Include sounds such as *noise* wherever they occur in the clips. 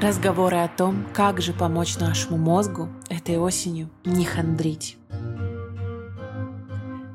Разговоры о том, как же помочь нашему мозгу этой осенью не хандрить.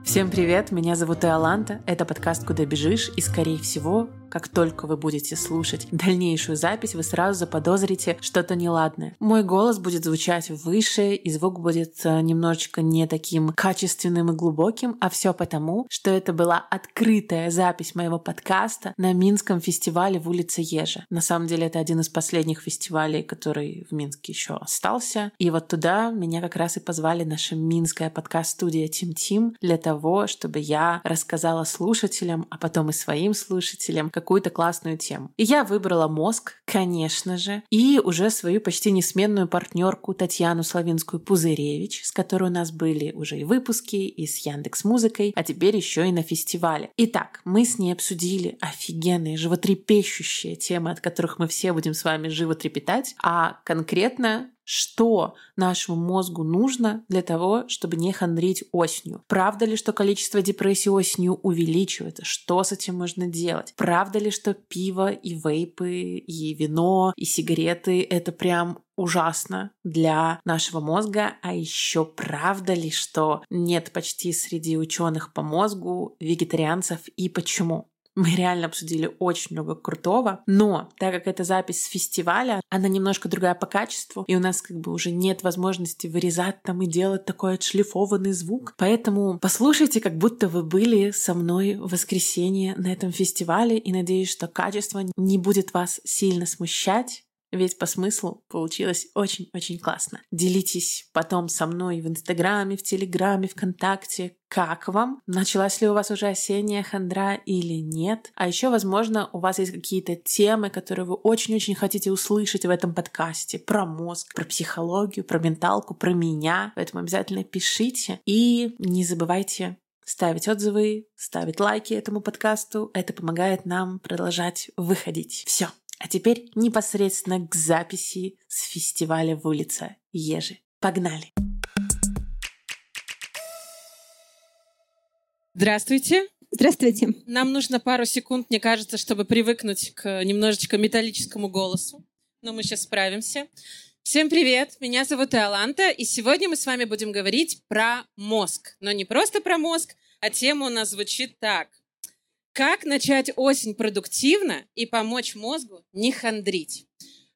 Всем привет, меня зовут Иоланта, это подкаст «Куда бежишь», и, скорее всего, как только вы будете слушать дальнейшую запись, вы сразу заподозрите что-то неладное. Мой голос будет звучать выше, и звук будет э, немножечко не таким качественным и глубоким, а все потому, что это была открытая запись моего подкаста на Минском фестивале в улице Ежа. На самом деле это один из последних фестивалей, который в Минске еще остался. И вот туда меня как раз и позвали наша минская подкаст-студия Тим Тим для того, чтобы я рассказала слушателям, а потом и своим слушателям, как какую-то классную тему. И я выбрала мозг, конечно же, и уже свою почти несменную партнерку Татьяну Славинскую Пузыревич, с которой у нас были уже и выпуски, и с Яндекс Музыкой, а теперь еще и на фестивале. Итак, мы с ней обсудили офигенные, животрепещущие темы, от которых мы все будем с вами живо трепетать, а конкретно что нашему мозгу нужно для того, чтобы не хандрить осенью. Правда ли, что количество депрессий осенью увеличивается? Что с этим можно делать? Правда ли, что пиво и вейпы, и вино, и сигареты — это прям ужасно для нашего мозга. А еще правда ли, что нет почти среди ученых по мозгу вегетарианцев и почему? Мы реально обсудили очень много крутого, но так как это запись с фестиваля, она немножко другая по качеству, и у нас как бы уже нет возможности вырезать там и делать такой отшлифованный звук. Поэтому послушайте, как будто вы были со мной в воскресенье на этом фестивале, и надеюсь, что качество не будет вас сильно смущать. Ведь по смыслу получилось очень-очень классно. Делитесь потом со мной в Инстаграме, в Телеграме, ВКонтакте, как вам? Началась ли у вас уже осенняя хандра или нет? А еще, возможно, у вас есть какие-то темы, которые вы очень-очень хотите услышать в этом подкасте. Про мозг, про психологию, про менталку, про меня. Поэтому обязательно пишите. И не забывайте ставить отзывы, ставить лайки этому подкасту. Это помогает нам продолжать выходить. Все. А теперь непосредственно к записи с фестиваля в улице Ежи. Погнали! Здравствуйте. Здравствуйте. Нам нужно пару секунд, мне кажется, чтобы привыкнуть к немножечко металлическому голосу. Но мы сейчас справимся. Всем привет, меня зовут Иоланта, и сегодня мы с вами будем говорить про мозг. Но не просто про мозг, а тема у нас звучит так. Как начать осень продуктивно и помочь мозгу не хандрить?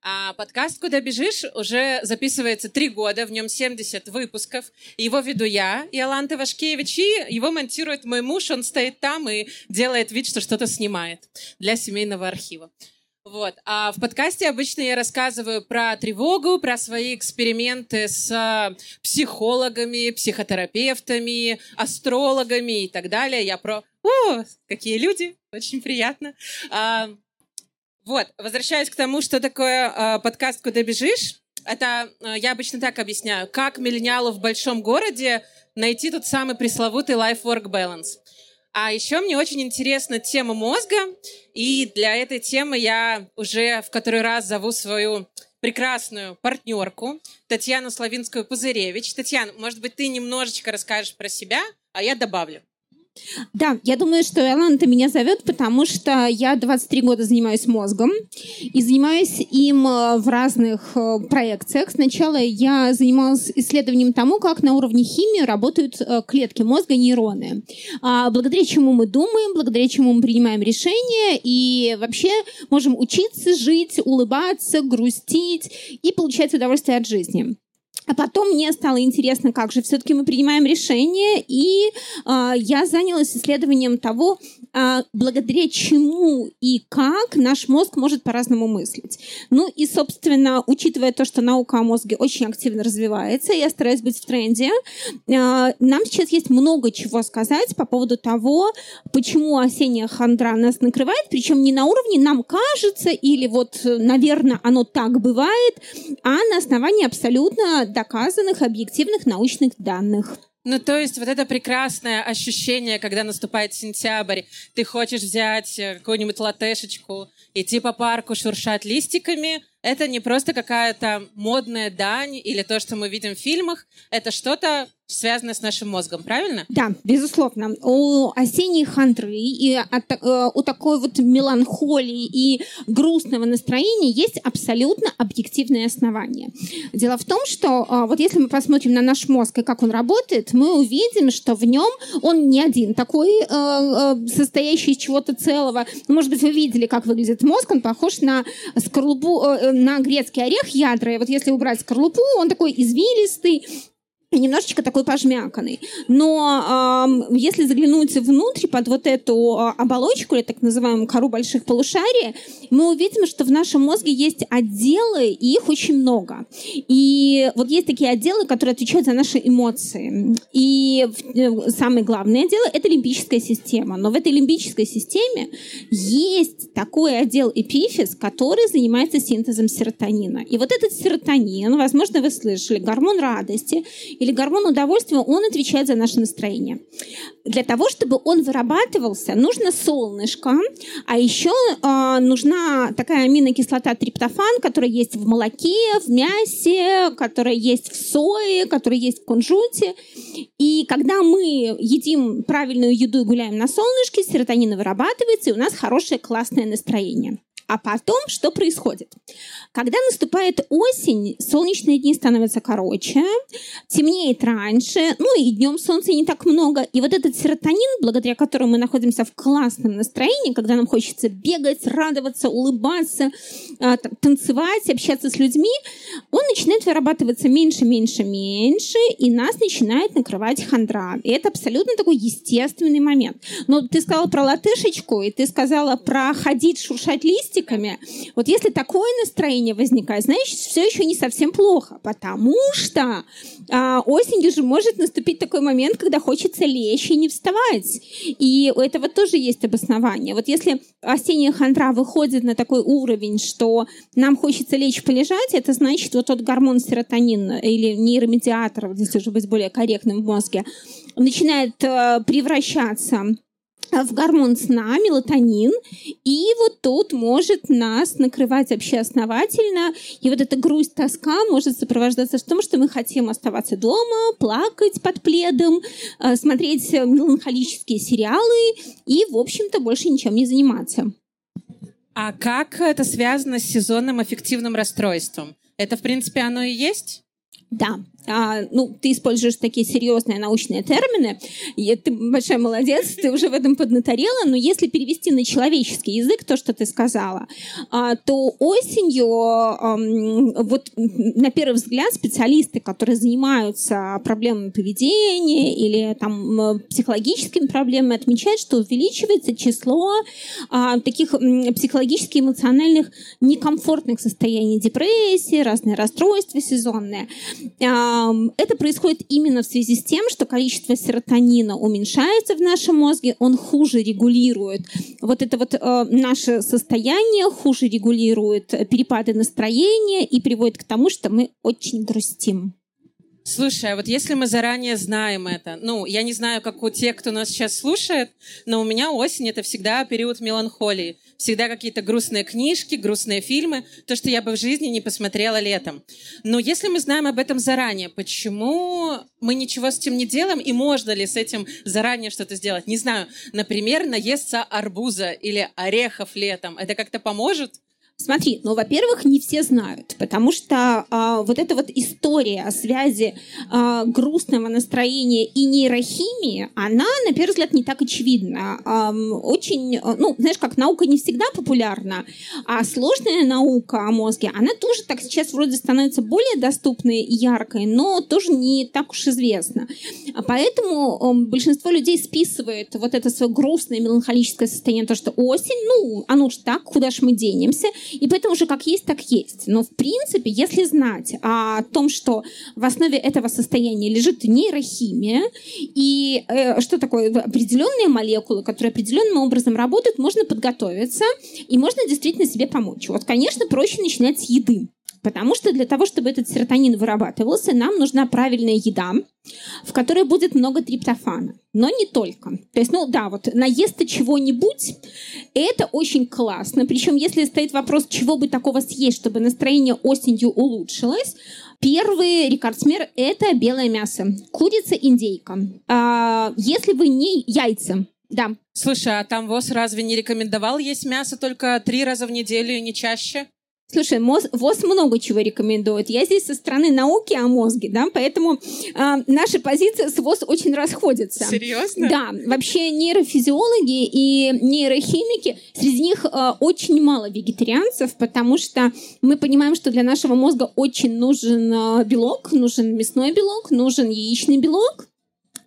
А подкаст «Куда бежишь» уже записывается три года, в нем 70 выпусков. Его веду я, Иоланта Вашкевич, и его монтирует мой муж. Он стоит там и делает вид, что что-то снимает для семейного архива. Вот. А в подкасте обычно я рассказываю про тревогу, про свои эксперименты с психологами, психотерапевтами, астрологами и так далее. Я про о, какие люди, очень приятно. А, вот, возвращаясь к тому, что такое а, подкаст «Куда бежишь», это а, я обычно так объясняю, как миллениалу в большом городе найти тот самый пресловутый life-work balance. А еще мне очень интересна тема мозга, и для этой темы я уже в который раз зову свою прекрасную партнерку Татьяну Славинскую-Пузыревич. Татьяна, может быть, ты немножечко расскажешь про себя, а я добавлю. Да, я думаю, что Эланта меня зовет, потому что я 23 года занимаюсь мозгом и занимаюсь им э, в разных э, проекциях. Сначала я занималась исследованием тому, как на уровне химии работают э, клетки мозга, нейроны. А благодаря чему мы думаем, благодаря чему мы принимаем решения и вообще можем учиться жить, улыбаться, грустить и получать удовольствие от жизни. А потом мне стало интересно, как же все-таки мы принимаем решения, и э, я занялась исследованием того, э, благодаря чему и как наш мозг может по-разному мыслить. Ну и, собственно, учитывая то, что наука о мозге очень активно развивается, я стараюсь быть в тренде, э, нам сейчас есть много чего сказать по поводу того, почему осенняя хандра нас накрывает, причем не на уровне «нам кажется» или вот, наверное, оно так бывает, а на основании абсолютно доказанных объективных научных данных. Ну, то есть вот это прекрасное ощущение, когда наступает сентябрь, ты хочешь взять э, какую-нибудь латешечку, идти по парку, шуршать листиками, это не просто какая-то модная дань или то, что мы видим в фильмах, это что-то связанное с нашим мозгом, правильно? Да, безусловно. У осенней хандры и от, э, у такой вот меланхолии и грустного настроения есть абсолютно объективное основание. Дело в том, что э, вот если мы посмотрим на наш мозг и как он работает, мы увидим, что в нем он не один такой, э, состоящий из чего-то целого. Может быть, вы видели, как выглядит мозг, он похож на скорлупу, на грецкий орех ядра. И вот если убрать скорлупу, он такой извилистый, немножечко такой пожмяканный. Но э, если заглянуть внутрь под вот эту э, оболочку, или так называемую кору больших полушарий, мы увидим, что в нашем мозге есть отделы, и их очень много. И вот есть такие отделы, которые отвечают за наши эмоции. И э, самое главное отдел — это лимбическая система. Но в этой лимбической системе есть такой отдел эпифиз, который занимается синтезом серотонина. И вот этот серотонин, возможно, вы слышали, гормон радости — или гормон удовольствия, он отвечает за наше настроение. Для того, чтобы он вырабатывался, нужно солнышко, а еще э, нужна такая аминокислота триптофан, которая есть в молоке, в мясе, которая есть в сое, которая есть в кунжуте. И когда мы едим правильную еду и гуляем на солнышке, серотонин вырабатывается, и у нас хорошее классное настроение. А потом что происходит? Когда наступает осень, солнечные дни становятся короче, темнеет раньше, ну и днем солнца не так много. И вот этот серотонин, благодаря которому мы находимся в классном настроении, когда нам хочется бегать, радоваться, улыбаться, а, танцевать, общаться с людьми, он начинает вырабатываться меньше, меньше, меньше, и нас начинает накрывать хандра. И это абсолютно такой естественный момент. Но ты сказала про латышечку, и ты сказала про ходить, шуршать листья, критиками. Вот если такое настроение возникает, значит, все еще не совсем плохо, потому что а, осенью же может наступить такой момент, когда хочется лечь и не вставать. И у этого тоже есть обоснование. Вот если осенняя хандра выходит на такой уровень, что нам хочется лечь полежать, это значит, вот тот гормон серотонин или нейромедиатор, если уже быть более корректным в мозге, начинает э, превращаться в гормон сна, мелатонин, и вот тут может нас накрывать вообще основательно, и вот эта грусть, тоска может сопровождаться в том, что мы хотим оставаться дома, плакать под пледом, э, смотреть меланхолические сериалы и, в общем-то, больше ничем не заниматься. А как это связано с сезонным аффективным расстройством? Это, в принципе, оно и есть? Да, а, ну, ты используешь такие серьезные научные термины, и ты большой молодец, ты уже в этом поднаторела, но если перевести на человеческий язык то, что ты сказала, а, то осенью, а, вот на первый взгляд, специалисты, которые занимаются проблемами поведения или там психологическими проблемами, отмечают, что увеличивается число а, таких психологически эмоциональных некомфортных состояний депрессии, разные расстройства сезонные. А, это происходит именно в связи с тем, что количество серотонина уменьшается в нашем мозге, он хуже регулирует вот это вот э, наше состояние, хуже регулирует перепады настроения и приводит к тому, что мы очень грустим. Слушай, а вот если мы заранее знаем это, ну, я не знаю, как у тех, кто нас сейчас слушает, но у меня осень — это всегда период меланхолии. Всегда какие-то грустные книжки, грустные фильмы, то, что я бы в жизни не посмотрела летом. Но если мы знаем об этом заранее, почему мы ничего с этим не делаем, и можно ли с этим заранее что-то сделать? Не знаю, например, наесться арбуза или орехов летом. Это как-то поможет? Смотри, ну, во-первых, не все знают, потому что а, вот эта вот история о связи а, грустного настроения и нейрохимии, она, на первый взгляд, не так очевидна. А, очень, ну, знаешь, как наука не всегда популярна, а сложная наука о мозге, она тоже так сейчас вроде становится более доступной и яркой, но тоже не так уж известна. Поэтому большинство людей списывает вот это свое грустное меланхолическое состояние, то, что осень, ну, оно же так, куда ж мы денемся, и поэтому уже как есть, так есть. Но в принципе, если знать о том, что в основе этого состояния лежит нейрохимия, и э, что такое определенные молекулы, которые определенным образом работают, можно подготовиться, и можно действительно себе помочь. Вот, конечно, проще начинать с еды. Потому что для того, чтобы этот серотонин вырабатывался, нам нужна правильная еда, в которой будет много триптофана. Но не только. То есть, ну да, вот наесться чего-нибудь, это очень классно. Причем, если стоит вопрос, чего бы такого съесть, чтобы настроение осенью улучшилось, Первый рекордсмер – это белое мясо. Курица, индейка. А, если вы не яйца, да. Слушай, а там ВОЗ разве не рекомендовал есть мясо только три раза в неделю и не чаще? Слушай, МОЗ, ВОЗ много чего рекомендует. Я здесь со стороны науки о мозге, да, поэтому э, наши позиции с ВОЗ очень расходятся. Серьезно? Да. Вообще нейрофизиологи и нейрохимики, среди них э, очень мало вегетарианцев, потому что мы понимаем, что для нашего мозга очень нужен э, белок, нужен мясной белок, нужен яичный белок,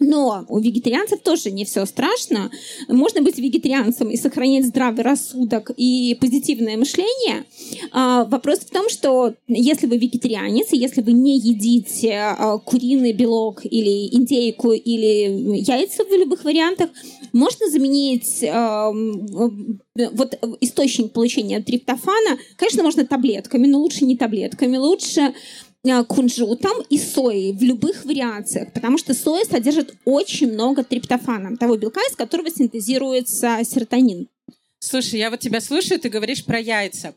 но у вегетарианцев тоже не все страшно. Можно быть вегетарианцем и сохранять здравый рассудок и позитивное мышление. А, вопрос в том, что если вы вегетарианец, если вы не едите а, куриный белок или индейку или яйца в любых вариантах, можно заменить а, вот источник получения триптофана, конечно, можно таблетками, но лучше не таблетками, лучше Э, кунжутом и соей в любых вариациях, потому что соя содержит очень много триптофана, того белка, из которого синтезируется серотонин. Слушай, я вот тебя слушаю, ты говоришь про яйца.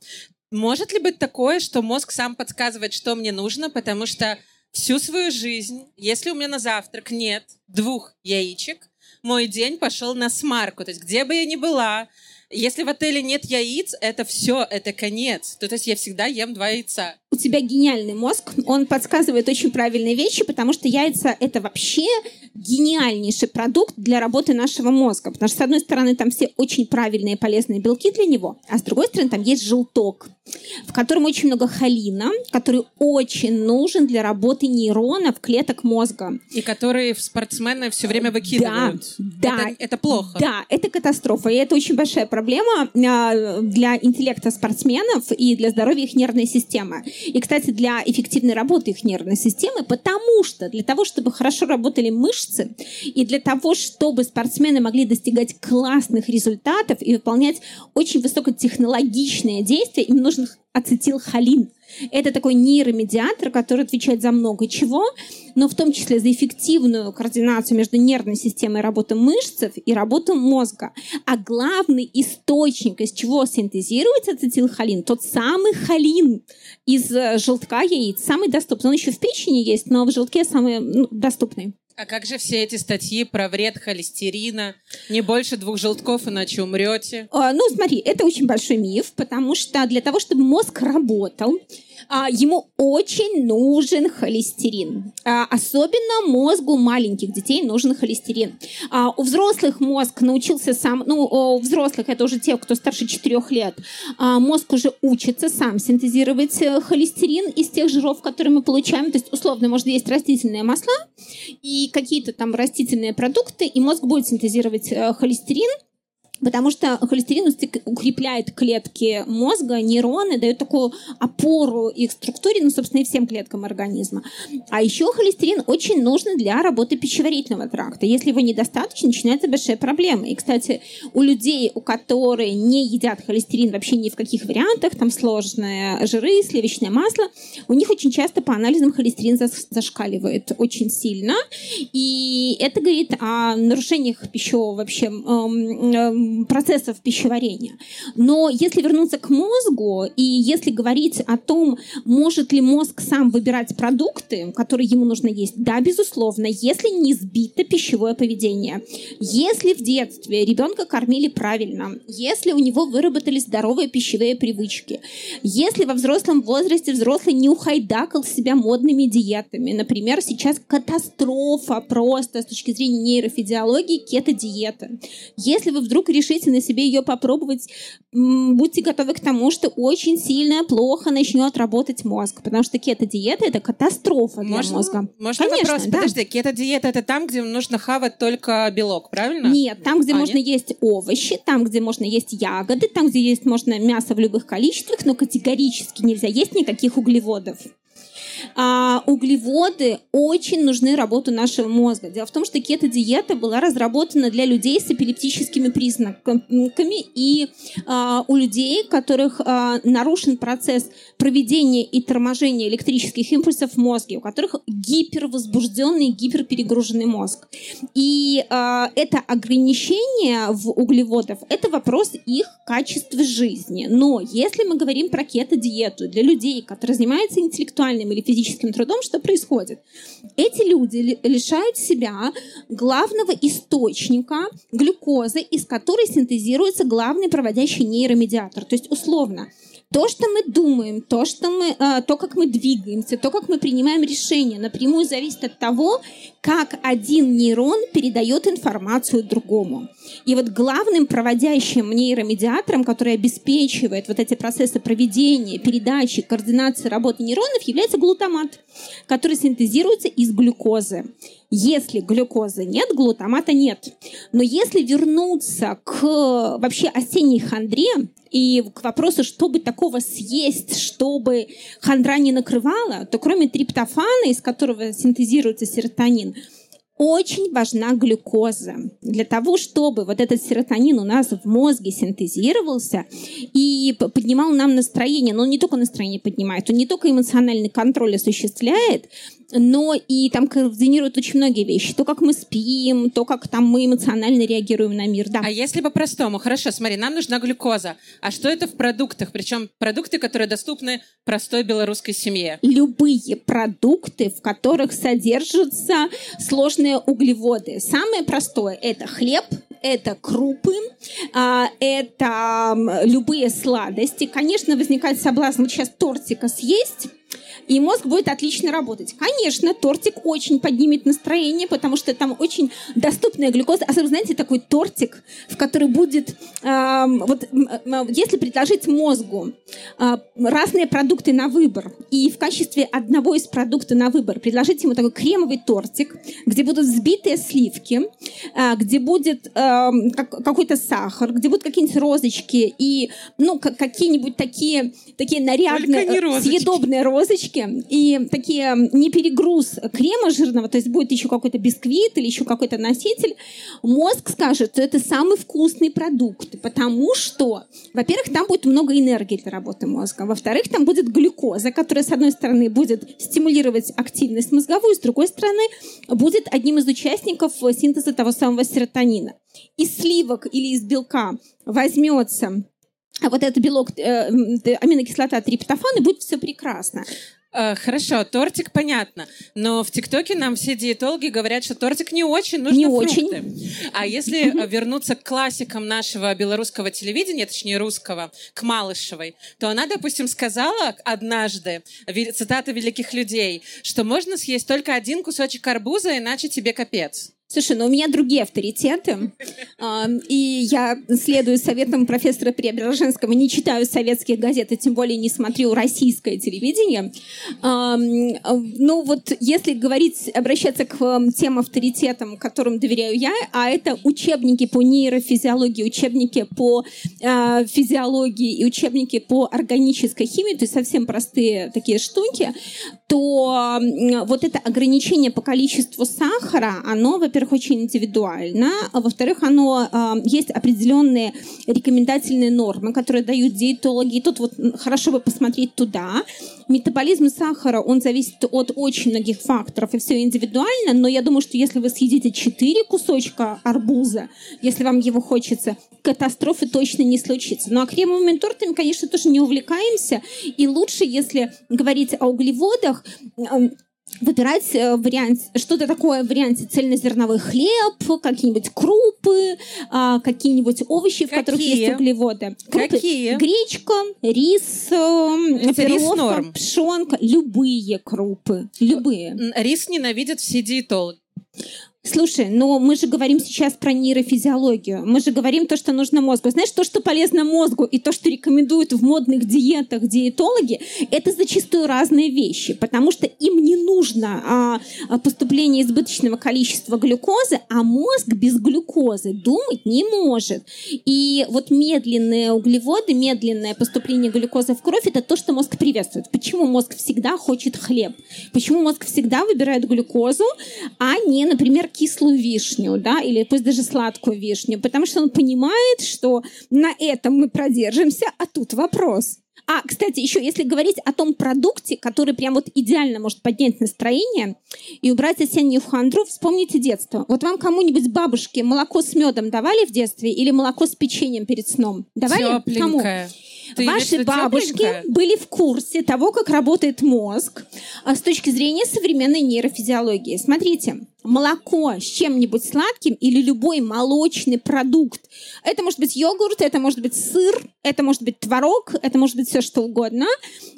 Может ли быть такое, что мозг сам подсказывает, что мне нужно, потому что всю свою жизнь, если у меня на завтрак нет двух яичек, мой день пошел на смарку. То есть где бы я ни была, если в отеле нет яиц, это все, это конец. То, есть я всегда ем два яйца. У тебя гениальный мозг, он подсказывает очень правильные вещи, потому что яйца — это вообще гениальнейший продукт для работы нашего мозга. Потому что, с одной стороны, там все очень правильные полезные белки для него, а с другой стороны, там есть желток, в котором очень много холина, который очень нужен для работы нейронов, клеток мозга. И которые спортсмены все время выкидывают. Да, да. Это, это плохо. Да, это катастрофа. И это очень большая проблема а, для интеллекта спортсменов и для здоровья их нервной системы. И, кстати, для эффективной работы их нервной системы, потому что для того, чтобы хорошо работали мышцы, и для того, чтобы спортсмены могли достигать классных результатов и выполнять очень высокотехнологичные действия, им нужен ацетилхолин. Это такой нейромедиатор, который отвечает за много чего, но в том числе за эффективную координацию между нервной системой работы мышц и работы мозга. А главный источник, из чего синтезируется ацетилхолин, тот самый холин из э, желтка яиц, самый доступный. Он еще в печени есть, но в желтке самый ну, доступный. А как же все эти статьи про вред холестерина? Не больше двух желтков, иначе умрете. А, ну, смотри, это очень большой миф, потому что для того, чтобы мозг работал, а, ему очень нужен холестерин. А, особенно мозгу маленьких детей нужен холестерин. А, у взрослых мозг научился сам, ну, у взрослых это уже те, кто старше 4 лет, мозг уже учится сам синтезировать э, холестерин из тех жиров, которые мы получаем. То есть, условно, можно есть растительные масла и какие-то там растительные продукты, и мозг будет синтезировать э, холестерин, Потому что холестерин укрепляет клетки мозга, нейроны, дает такую опору их структуре, ну, собственно, и всем клеткам организма. А еще холестерин очень нужен для работы пищеварительного тракта. Если его недостаточно, начинаются большие проблемы. И, кстати, у людей, у которых не едят холестерин вообще ни в каких вариантах, там сложные жиры, сливочное масло, у них очень часто по анализам холестерин зашкаливает очень сильно. И это говорит о нарушениях пищевого вообще эм, эм, процессов пищеварения. Но если вернуться к мозгу, и если говорить о том, может ли мозг сам выбирать продукты, которые ему нужно есть, да, безусловно, если не сбито пищевое поведение. Если в детстве ребенка кормили правильно, если у него выработались здоровые пищевые привычки, если во взрослом возрасте взрослый не ухайдакал себя модными диетами, например, сейчас катастрофа просто с точки зрения нейрофизиологии кето-диета. Если вы вдруг решите на себе ее попробовать, будьте готовы к тому, что очень сильно плохо начнет работать мозг, потому что кето-диета — это катастрофа для можно, мозга. Можно Конечно, вопрос? Да. Подожди, кето-диета — это там, где нужно хавать только белок, правильно? Нет, там, где а, можно нет? есть овощи, там, где можно есть ягоды, там, где есть можно мясо в любых количествах, но категорически нельзя есть никаких углеводов. А, углеводы очень нужны работу нашего мозга. Дело в том, что кето-диета была разработана для людей с эпилептическими признаками и а, у людей, у которых а, нарушен процесс проведения и торможения электрических импульсов в мозге, у которых гипервозбужденный, гиперперегруженный мозг. И а, это ограничение в углеводов – это вопрос их качества жизни. Но если мы говорим про кето-диету для людей, которые занимаются интеллектуальным или физическим трудом, что происходит? Эти люди лишают себя главного источника глюкозы, из которой синтезируется главный проводящий нейромедиатор. То есть, условно, то, что мы думаем, то, что мы, э, то, как мы двигаемся, то, как мы принимаем решения, напрямую зависит от того, как один нейрон передает информацию другому. И вот главным проводящим нейромедиатором, который обеспечивает вот эти процессы проведения, передачи, координации работы нейронов, является глутамат, который синтезируется из глюкозы. Если глюкозы нет, глутамата нет. Но если вернуться к вообще осенней хандре и к вопросу, чтобы такого съесть, чтобы хандра не накрывала, то кроме триптофана, из которого синтезируется серотонин, очень важна глюкоза для того, чтобы вот этот серотонин у нас в мозге синтезировался и поднимал нам настроение. Но он не только настроение поднимает, он не только эмоциональный контроль осуществляет, но и там координируют очень многие вещи. То, как мы спим, то, как там мы эмоционально реагируем на мир. Да. А если по-простому? Хорошо, смотри, нам нужна глюкоза. А что это в продуктах? Причем продукты, которые доступны простой белорусской семье. Любые продукты, в которых содержатся сложные углеводы. Самое простое – это хлеб, это крупы, а, это любые сладости. Конечно, возникает соблазн вот сейчас тортика съесть, и мозг будет отлично работать. Конечно, тортик очень поднимет настроение, потому что там очень доступная глюкоза. Особенно, знаете, такой тортик, в который будет... Э, вот э, если предложить мозгу э, разные продукты на выбор, и в качестве одного из продуктов на выбор предложить ему такой кремовый тортик, где будут взбитые сливки, э, где будет э, как, какой-то сахар, где будут какие-нибудь розочки и ну, какие-нибудь такие, такие нарядные, съедобные розочки, булочки и такие не перегруз крема жирного, то есть будет еще какой-то бисквит или еще какой-то носитель, мозг скажет, что это самый вкусный продукт, потому что, во-первых, там будет много энергии для работы мозга, во-вторых, там будет глюкоза, которая, с одной стороны, будет стимулировать активность мозговую, с другой стороны, будет одним из участников синтеза того самого серотонина. Из сливок или из белка возьмется вот этот белок, э, аминокислота триптофан, и будет все прекрасно. Э, хорошо, тортик понятно, но в ТикТоке нам все диетологи говорят, что тортик не очень, нужно не фрукты. Очень. А если вернуться к классикам нашего белорусского телевидения, точнее русского, к Малышевой, то она, допустим, сказала однажды, цитата великих людей, что можно съесть только один кусочек арбуза, иначе тебе капец. Слушай, ну у меня другие авторитеты, *laughs* и я следую советам профессора Преображенского, не читаю советские газеты, тем более не смотрю российское телевидение. Ну вот если говорить, обращаться к тем авторитетам, которым доверяю я, а это учебники по нейрофизиологии, учебники по а, физиологии и учебники по органической химии, то есть совсем простые такие штуки, то вот это ограничение по количеству сахара, оно, во во-первых, очень индивидуально, а во-вторых, оно э, есть определенные рекомендательные нормы, которые дают диетологи. И тут вот хорошо бы посмотреть туда. Метаболизм сахара, он зависит от очень многих факторов, и все индивидуально, но я думаю, что если вы съедите 4 кусочка арбуза, если вам его хочется, катастрофы точно не случится. Ну а кремовыми тортами, конечно, тоже не увлекаемся, и лучше, если говорить о углеводах, выбирать э, вариант, что-то такое в варианте цельнозерновой хлеб, какие-нибудь крупы, а, какие-нибудь овощи, Какие? в которых есть углеводы. Крупы. Какие? Гречка, рис, э, перловка, пшенка, любые крупы, любые. Рис ненавидят все диетологи. Слушай, но мы же говорим сейчас про нейрофизиологию. Мы же говорим то, что нужно мозгу. Знаешь, то, что полезно мозгу, и то, что рекомендуют в модных диетах диетологи, это зачастую разные вещи, потому что им не нужно а, а поступление избыточного количества глюкозы, а мозг без глюкозы думать не может. И вот медленные углеводы, медленное поступление глюкозы в кровь, это то, что мозг приветствует. Почему мозг всегда хочет хлеб? Почему мозг всегда выбирает глюкозу, а не, например, кислую вишню, да, или пусть даже сладкую вишню, потому что он понимает, что на этом мы продержимся, а тут вопрос. А, кстати, еще если говорить о том продукте, который прям вот идеально может поднять настроение и убрать осеннюю хандру, вспомните детство. Вот вам кому-нибудь бабушки молоко с медом давали в детстве или молоко с печеньем перед сном? Давали? Тепленькое. Кому? Ты Ваши бабушки тепленькое? были в курсе того, как работает мозг а с точки зрения современной нейрофизиологии. Смотрите, молоко с чем-нибудь сладким или любой молочный продукт. Это может быть йогурт, это может быть сыр, это может быть творог, это может быть все что угодно.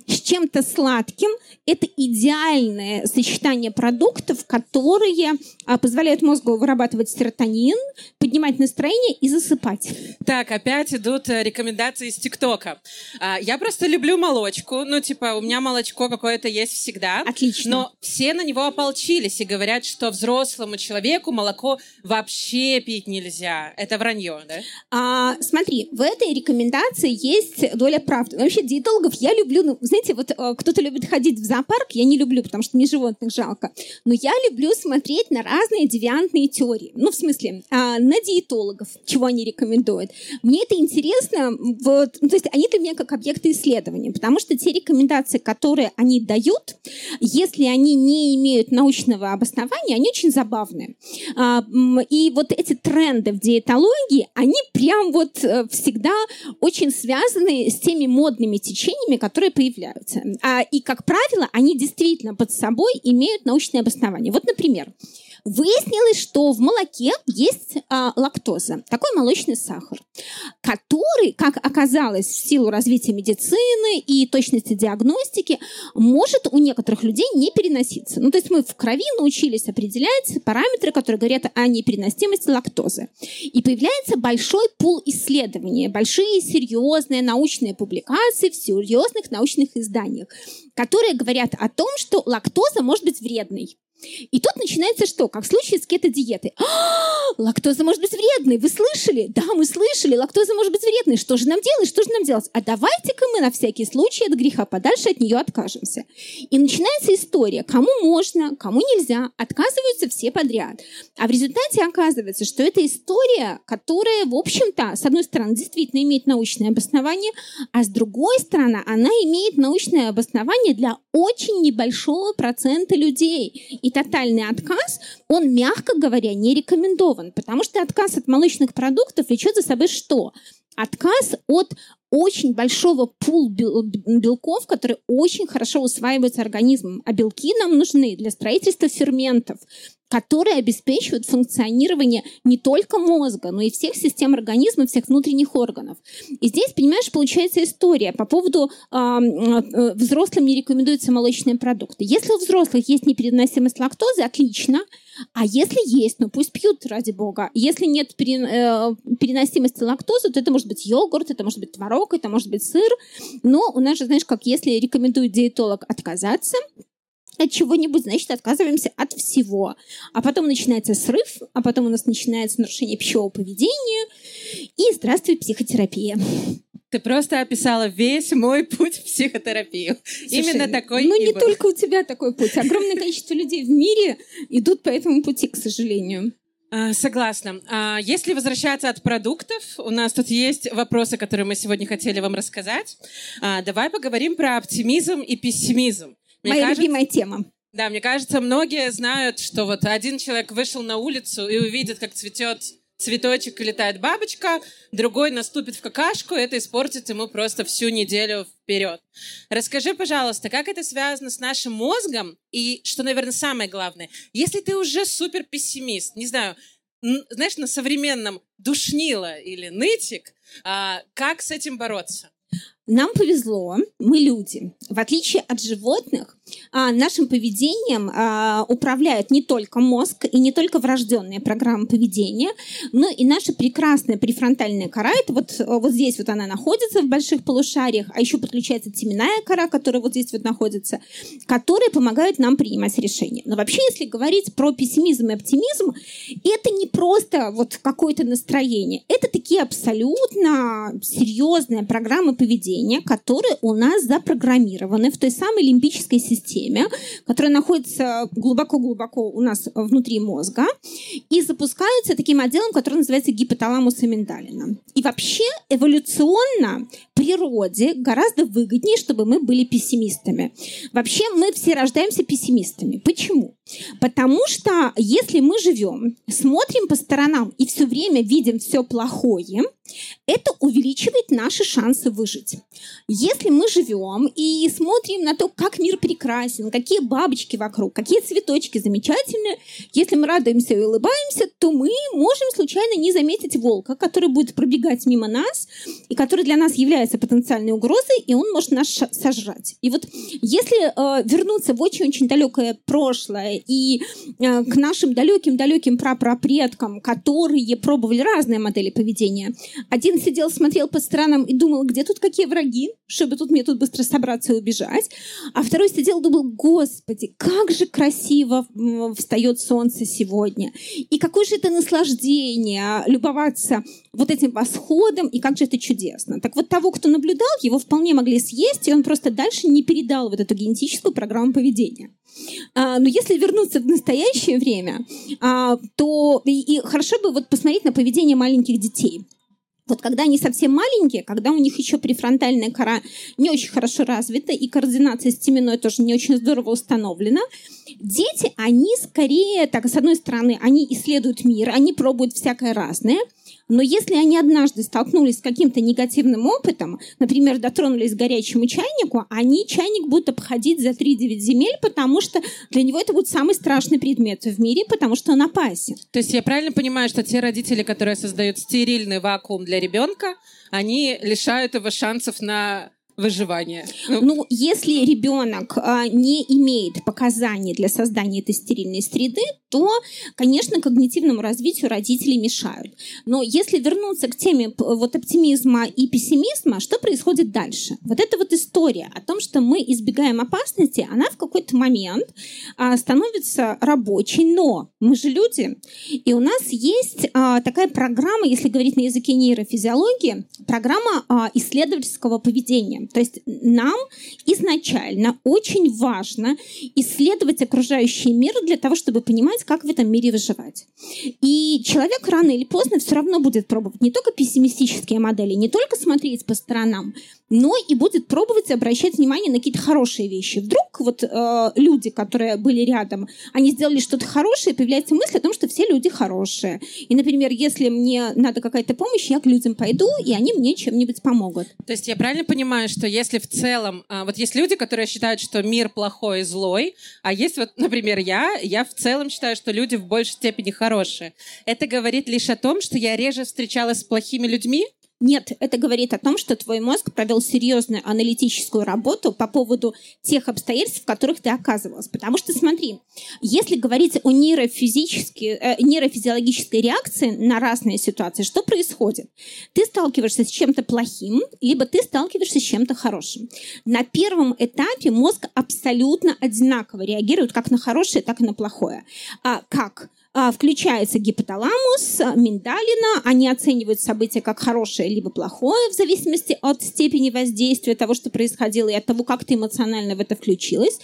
С чем-то сладким это идеальное сочетание продуктов, которые а, позволяют мозгу вырабатывать серотонин, поднимать настроение и засыпать. Так, опять идут э, рекомендации из ТикТока. А, я просто люблю молочку. Ну, типа, у меня молочко какое-то есть всегда. Отлично. Но все на него ополчились и говорят, что взрослому человеку молоко вообще пить нельзя. Это вранье, да? А, смотри, в этой рекомендации есть доля правды. Вообще, диетологов я люблю, ну, знаете, вот э, кто-то любит ходить в зоопарк я не люблю, потому что мне животных жалко. Но я люблю смотреть на разные девиантные теории. Ну, в смысле, а, на диетологов, чего они рекомендуют. Мне это интересно, вот, ну, то есть они для меня как объекты исследования, потому что те рекомендации, которые они дают, если они не имеют научного обоснования, они очень забавные. А, и вот эти тренды в диетологии, они прям вот э, всегда очень связаны с теми модными течениями, которые появляются. А, и, как правило, они действительно под собой имеют научное обоснование. Вот, например, Выяснилось, что в молоке есть а, лактоза, такой молочный сахар, который, как оказалось, в силу развития медицины и точности диагностики, может у некоторых людей не переноситься. Ну, то есть мы в крови научились определять параметры, которые говорят о непереносимости лактозы. И появляется большой пул исследований, большие серьезные научные публикации в серьезных научных изданиях, которые говорят о том, что лактоза может быть вредной. И тут начинается что? Как в случае с кето-диетой. А, лактоза может быть вредной. Вы слышали? Да, мы слышали. Лактоза может быть вредной. Что же нам делать? Что же нам делать? А давайте-ка мы на всякий случай от греха подальше от нее откажемся. И начинается история. Кому можно, кому нельзя. Отказываются все подряд. А в результате оказывается, что это история, которая, в общем-то, с одной стороны, действительно имеет научное обоснование, а с другой стороны, она имеет научное обоснование для очень небольшого процента людей и тотальный отказ, он, мягко говоря, не рекомендован, потому что отказ от молочных продуктов влечет за собой что? Отказ от очень большого пул белков, которые очень хорошо усваиваются организмом. А белки нам нужны для строительства ферментов, которые обеспечивают функционирование не только мозга, но и всех систем организма, всех внутренних органов. И здесь, понимаешь, получается история по поводу э, взрослым не рекомендуются молочные продукты. Если у взрослых есть непереносимость лактозы, отлично. А если есть, ну пусть пьют, ради бога. Если нет э, переносимости лактозы, то это может быть йогурт, это может быть творог, это может быть сыр. Но у нас же, знаешь, как если рекомендует диетолог отказаться, от чего-нибудь, значит, отказываемся от всего. А потом начинается срыв, а потом у нас начинается нарушение пищевого поведения. И здравствуй, психотерапия. Ты просто описала весь мой путь в психотерапию. Слушай, Именно такой Ну, не был. только у тебя такой путь. Огромное количество людей в мире идут по этому пути, к сожалению. А, согласна. А, если возвращаться от продуктов, у нас тут есть вопросы, которые мы сегодня хотели вам рассказать. А, давай поговорим про оптимизм и пессимизм. Мне Моя кажется, любимая тема. Да, мне кажется, многие знают, что вот один человек вышел на улицу и увидит, как цветет цветочек летает бабочка, другой наступит в какашку, это испортит ему просто всю неделю вперед. Расскажи, пожалуйста, как это связано с нашим мозгом и, что, наверное, самое главное, если ты уже супер пессимист, не знаю, знаешь, на современном душнило или нытик, а, как с этим бороться? Нам повезло, мы люди. В отличие от животных, а, нашим поведением а, управляют не только мозг и не только врожденные программы поведения, но и наша прекрасная префронтальная кора. Это вот, вот здесь вот она находится в больших полушариях, а еще подключается теменная кора, которая вот здесь вот находится, которая помогает нам принимать решения. Но вообще, если говорить про пессимизм и оптимизм, это не просто вот какое-то настроение. Это такие абсолютно серьезные программы поведения, которые у нас запрограммированы в той самой лимбической системе, которая находится глубоко-глубоко у нас внутри мозга, и запускаются таким отделом, который называется гипоталамус и миндалина. И вообще эволюционно природе гораздо выгоднее, чтобы мы были пессимистами. Вообще мы все рождаемся пессимистами. Почему? Потому что если мы живем, смотрим по сторонам и все время видим все плохое, это увеличивает наши шансы выжить. Если мы живем и смотрим на то, как мир прекрасен, какие бабочки вокруг, какие цветочки замечательные, если мы радуемся и улыбаемся, то мы можем случайно не заметить волка, который будет пробегать мимо нас и который для нас является потенциальной угрозой, и он может нас сожрать. И вот если э, вернуться в очень-очень далекое прошлое и э, к нашим далеким-далеким прапрапредкам, которые пробовали разные модели поведения, один сидел, смотрел по сторонам и думал, где тут какие враги, чтобы тут мне тут быстро собраться и убежать. А второй сидел и думал, господи, как же красиво встает солнце сегодня. И какое же это наслаждение любоваться вот этим восходом, и как же это чудесно. Так вот того, кто наблюдал, его вполне могли съесть, и он просто дальше не передал вот эту генетическую программу поведения. А, но если вернуться в настоящее время, а, то и, и хорошо бы вот посмотреть на поведение маленьких детей. Вот когда они совсем маленькие, когда у них еще префронтальная кора не очень хорошо развита и координация с теменной тоже не очень здорово установлена, дети, они скорее, так, с одной стороны, они исследуют мир, они пробуют всякое разное, но если они однажды столкнулись с каким-то негативным опытом, например, дотронулись к горячему чайнику, они чайник будут обходить за 3-9 земель, потому что для него это будет самый страшный предмет в мире, потому что он опасен. То есть я правильно понимаю, что те родители, которые создают стерильный вакуум для ребенка, они лишают его шансов на выживания. Ну, ну если ребенок а, не имеет показаний для создания этой стерильной среды, то, конечно, когнитивному развитию родители мешают. Но если вернуться к теме вот оптимизма и пессимизма, что происходит дальше? Вот эта вот история о том, что мы избегаем опасности, она в какой-то момент а, становится рабочей, но мы же люди, и у нас есть а, такая программа, если говорить на языке нейрофизиологии, программа а, исследовательского поведения. То есть нам изначально очень важно исследовать окружающий мир для того, чтобы понимать, как в этом мире выживать. И человек рано или поздно все равно будет пробовать не только пессимистические модели, не только смотреть по сторонам, но и будет пробовать обращать внимание на какие-то хорошие вещи. Вдруг вот э, люди, которые были рядом, они сделали что-то хорошее, появляется мысль о том, что все люди хорошие. И, например, если мне надо какая-то помощь, я к людям пойду, и они мне чем-нибудь помогут. То есть я правильно понимаю, что если в целом... А, вот есть люди, которые считают, что мир плохой и злой, а есть вот, например, я, я в целом считаю, что люди в большей степени хорошие. Это говорит лишь о том, что я реже встречалась с плохими людьми, нет, это говорит о том, что твой мозг провел серьезную аналитическую работу по поводу тех обстоятельств, в которых ты оказывалась. Потому что, смотри, если говорить о нейрофизической, э, нейрофизиологической реакции на разные ситуации, что происходит? Ты сталкиваешься с чем-то плохим, либо ты сталкиваешься с чем-то хорошим. На первом этапе мозг абсолютно одинаково реагирует как на хорошее, так и на плохое. А как? А, включается гипоталамус, миндалина. Они оценивают события как хорошее либо плохое в зависимости от степени воздействия того, что происходило, и от того, как ты эмоционально в это включилась.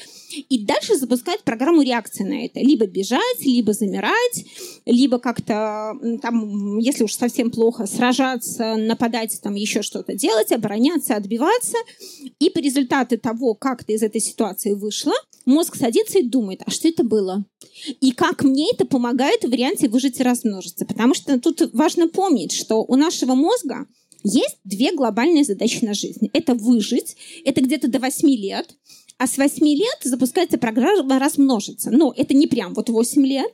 И дальше запускают программу реакции на это. Либо бежать, либо замирать, либо как-то, там, если уж совсем плохо, сражаться, нападать, там еще что-то делать, обороняться, отбиваться. И по результату того, как ты из этой ситуации вышла, мозг садится и думает, а что это было? И как мне это помогает в варианте выжить и размножиться? Потому что тут важно помнить, что у нашего мозга есть две глобальные задачи на жизнь. Это выжить, это где-то до 8 лет, а с 8 лет запускается программа размножиться. Но это не прям вот 8 лет,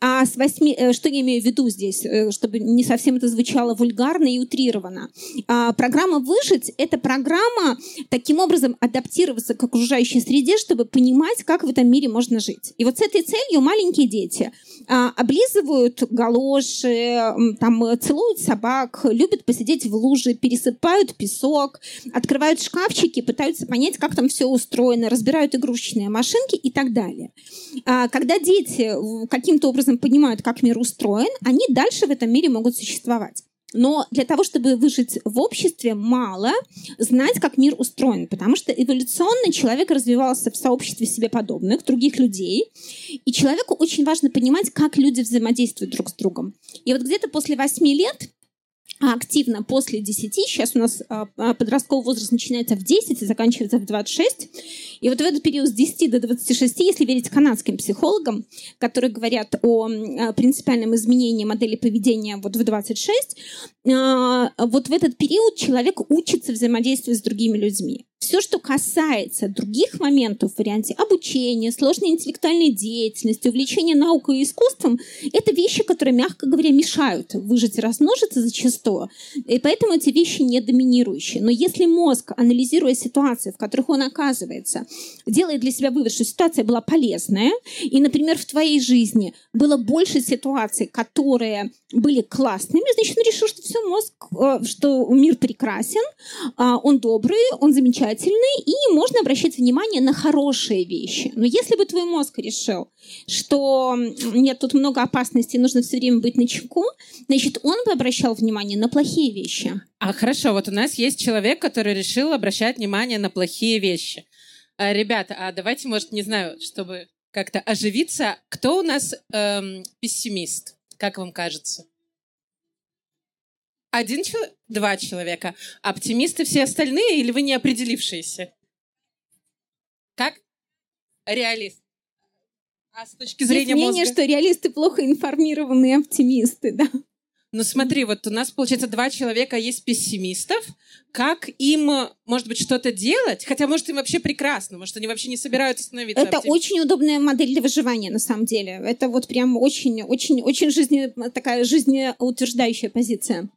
а с 8... Э, что я имею в виду здесь, э, чтобы не совсем это звучало вульгарно и утрированно. А, программа «Выжить» — это программа таким образом адаптироваться к окружающей среде, чтобы понимать, как в этом мире можно жить. И вот с этой целью маленькие дети а, облизывают галоши, там, целуют собак, любят посидеть в луже, пересыпают песок, открывают шкафчики, пытаются понять, как там все устроено, разбирают игрушечные машинки и так далее. А, когда дети каким-то образом понимают, как мир устроен, они дальше в этом мире могут существовать. Но для того, чтобы выжить в обществе, мало знать, как мир устроен, потому что эволюционно человек развивался в сообществе себе подобных, других людей, и человеку очень важно понимать, как люди взаимодействуют друг с другом. И вот где-то после восьми лет активно после 10. Сейчас у нас а, а, подростковый возраст начинается в 10 и заканчивается в 26. И вот в этот период с 10 до 26, если верить канадским психологам, которые говорят о а, принципиальном изменении модели поведения вот в 26, вот в этот период человек учится взаимодействовать с другими людьми. Все, что касается других моментов в варианте обучения, сложной интеллектуальной деятельности, увлечения наукой и искусством, это вещи, которые, мягко говоря, мешают выжить и размножиться зачастую. И поэтому эти вещи не доминирующие. Но если мозг, анализируя ситуации, в которых он оказывается, делает для себя вывод, что ситуация была полезная, и, например, в твоей жизни было больше ситуаций, которые были классными, значит, он решил, что все, мозг, э, что мир прекрасен, а, он добрый, он замечательный, и можно обращать внимание на хорошие вещи. Но если бы твой мозг решил, что нет, тут много опасностей, нужно все время быть на чеку, значит, он бы обращал внимание на плохие вещи. А хорошо, вот у нас есть человек, который решил обращать внимание на плохие вещи. А, ребята, а давайте, может, не знаю, чтобы как-то оживиться, кто у нас эм, пессимист? Как вам кажется? Один человек? Два человека. Оптимисты все остальные или вы не определившиеся? Как? Реалист. А с точки зрения Есть мнение, мозга? что реалисты плохо информированные оптимисты, да. Ну смотри, вот у нас, получается, два человека есть пессимистов. Как им, может быть, что-то делать? Хотя, может, им вообще прекрасно, может, они вообще не собираются становиться Это оптимистами. очень удобная модель для выживания, на самом деле. Это вот прям очень, очень, очень жизне, такая жизнеутверждающая позиция.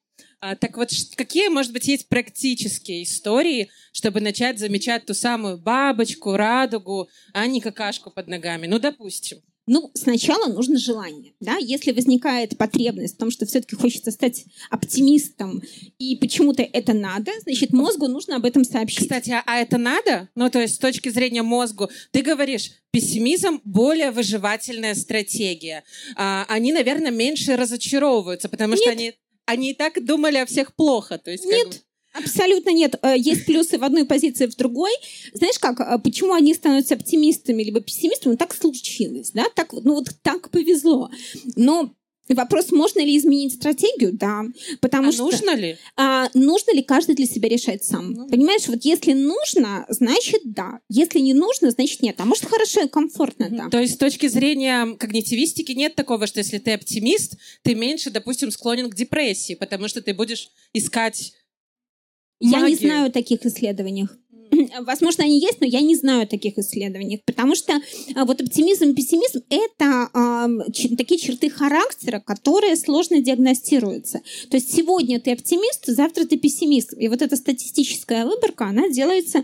А, так вот, какие, может быть, есть практические истории, чтобы начать замечать ту самую бабочку, радугу, а не какашку под ногами? Ну, допустим. Ну, сначала нужно желание. Да? Если возникает потребность в том, что все-таки хочется стать оптимистом, и почему-то это надо, значит, мозгу нужно об этом сообщить. Кстати, а, а это надо? Ну, то есть с точки зрения мозгу, ты говоришь, пессимизм более выживательная стратегия. А, они, наверное, меньше разочаровываются, потому Нет. что они они и так думали о всех плохо. То есть, Нет. Как... Абсолютно нет. Э, есть плюсы в одной позиции, в другой. Знаешь как, э, почему они становятся оптимистами либо пессимистами? Ну, так случилось, да? Так, ну вот так повезло. Но Вопрос, можно ли изменить стратегию? Да. Потому а что, нужно ли? А, нужно ли каждый для себя решать сам? Ну, Понимаешь, вот если нужно, значит да. Если не нужно, значит нет. А может хорошо и комфортно, да. То есть с точки зрения когнитивистики нет такого, что если ты оптимист, ты меньше, допустим, склонен к депрессии, потому что ты будешь искать я не знаю таких исследований. *clears throat* Возможно, они есть, но я не знаю таких исследований, потому что а, вот оптимизм и пессимизм — это э, такие черты характера, которые сложно диагностируются. То есть сегодня ты оптимист, завтра ты пессимист. И вот эта статистическая выборка, она делается, э,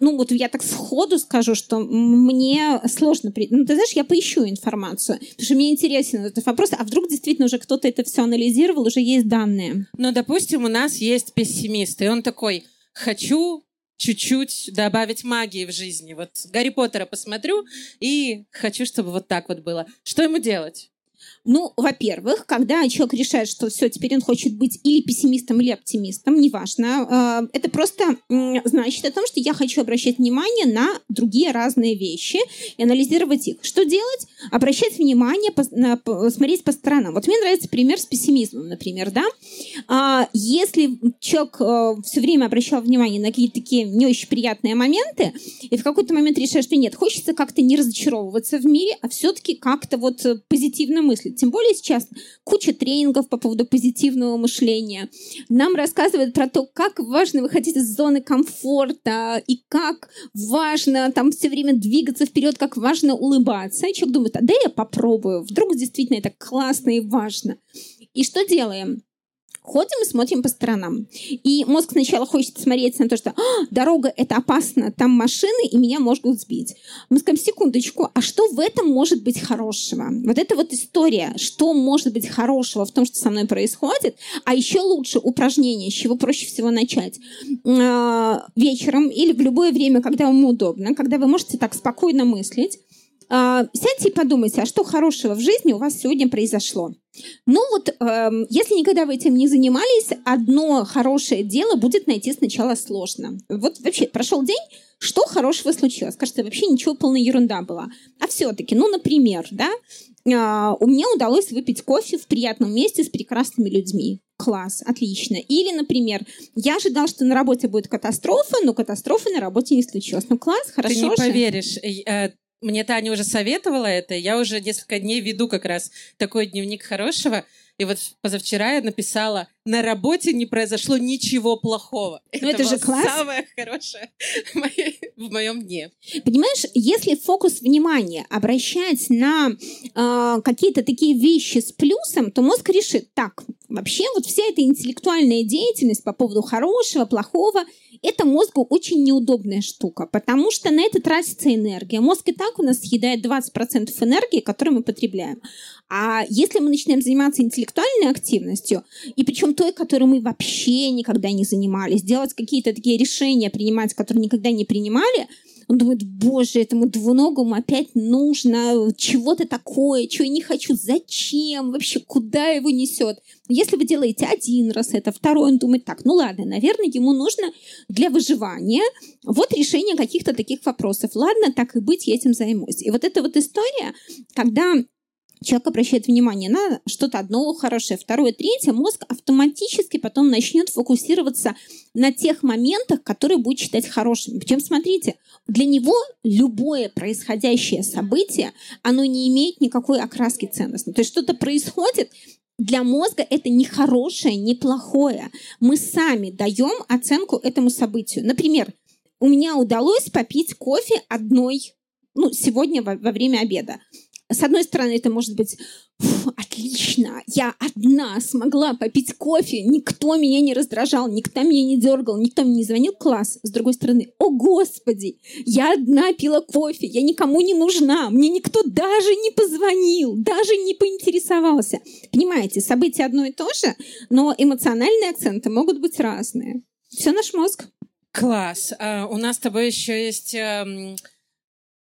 ну вот я так сходу скажу, что мне сложно... При... Ну ты знаешь, я поищу информацию, потому что мне интересен этот вопрос, а вдруг действительно уже кто-то это все анализировал, уже есть данные. Ну, допустим, у нас есть пессимист, и он такой, хочу чуть-чуть добавить магии в жизни. Вот Гарри Поттера посмотрю и хочу, чтобы вот так вот было. Что ему делать? Ну, во-первых, когда человек решает, что все, теперь он хочет быть или пессимистом, или оптимистом, неважно, а, это просто значит о том, что я хочу обращать внимание на другие разные вещи и анализировать их. Что делать? Обращать внимание, смотреть по сторонам. Вот мне нравится пример с пессимизмом, например, да. А, если человек а, все время обращал внимание на какие-то такие не очень приятные моменты, и в какой-то момент решает, что нет, хочется как-то не разочаровываться в мире, а все-таки как-то вот позитивно мыслить, мыслить. Тем более сейчас куча тренингов по поводу позитивного мышления. Нам рассказывают про то, как важно выходить из зоны комфорта и как важно там все время двигаться вперед, как важно улыбаться. И человек думает, а да я попробую, вдруг действительно это классно и важно. И что делаем? Ходим и смотрим по сторонам. И мозг сначала хочет смотреть на то, что а, дорога это опасно, там машины, и меня могут сбить. Мы скажем, секундочку, а что в этом может быть хорошего? Вот эта вот история, что может быть хорошего в том, что со мной происходит, а еще лучше упражнение, с чего проще всего начать. А, вечером или в любое время, когда вам удобно, когда вы можете так спокойно мыслить, сядьте и подумайте, а что хорошего в жизни у вас сегодня произошло? Ну вот, э, если никогда вы этим не занимались, одно хорошее дело будет найти сначала сложно. Вот вообще прошел день, что хорошего случилось? Кажется, вообще ничего, полная ерунда была. А все-таки, ну, например, да, э, у меня удалось выпить кофе в приятном месте с прекрасными людьми. Класс, отлично. Или, например, я ожидал, что на работе будет катастрофа, но катастрофы на работе не случилось. Ну, класс, хорошо Ты не же. поверишь. Э, мне Таня уже советовала это, я уже несколько дней веду как раз такой дневник хорошего. И вот позавчера я написала, на работе не произошло ничего плохого. Ну это, это же класс. самое хорошее в моем дне. Понимаешь, если фокус внимания обращать на э, какие-то такие вещи с плюсом, то мозг решит, так, вообще вот вся эта интеллектуальная деятельность по поводу хорошего, плохого, это мозгу очень неудобная штука, потому что на это тратится энергия. Мозг и так у нас съедает 20% энергии, которую мы потребляем. А если мы начинаем заниматься интеллектуальной активностью, и причем той, которой мы вообще никогда не занимались, делать какие-то такие решения, принимать, которые никогда не принимали – он думает, боже, этому двуногому опять нужно чего-то такое, чего я не хочу, зачем, вообще, куда его несет. Если вы делаете один раз это, второй, он думает, так, ну ладно, наверное, ему нужно для выживания вот решение каких-то таких вопросов. Ладно, так и быть, я этим займусь. И вот эта вот история, когда человек обращает внимание на что-то одно хорошее, второе, третье, мозг автоматически потом начнет фокусироваться на тех моментах, которые будет считать хорошими. Причем, смотрите, для него любое происходящее событие, оно не имеет никакой окраски ценности. То есть что-то происходит, для мозга это не хорошее, не плохое. Мы сами даем оценку этому событию. Например, у меня удалось попить кофе одной ну, сегодня во, во время обеда. С одной стороны, это может быть отлично, я одна смогла попить кофе, никто меня не раздражал, никто меня не дергал, никто мне не звонил, класс. С другой стороны, о господи, я одна пила кофе, я никому не нужна, мне никто даже не позвонил, даже не поинтересовался. Понимаете, события одно и то же, но эмоциональные акценты могут быть разные. Все наш мозг. Класс. А, у нас с тобой еще есть эм,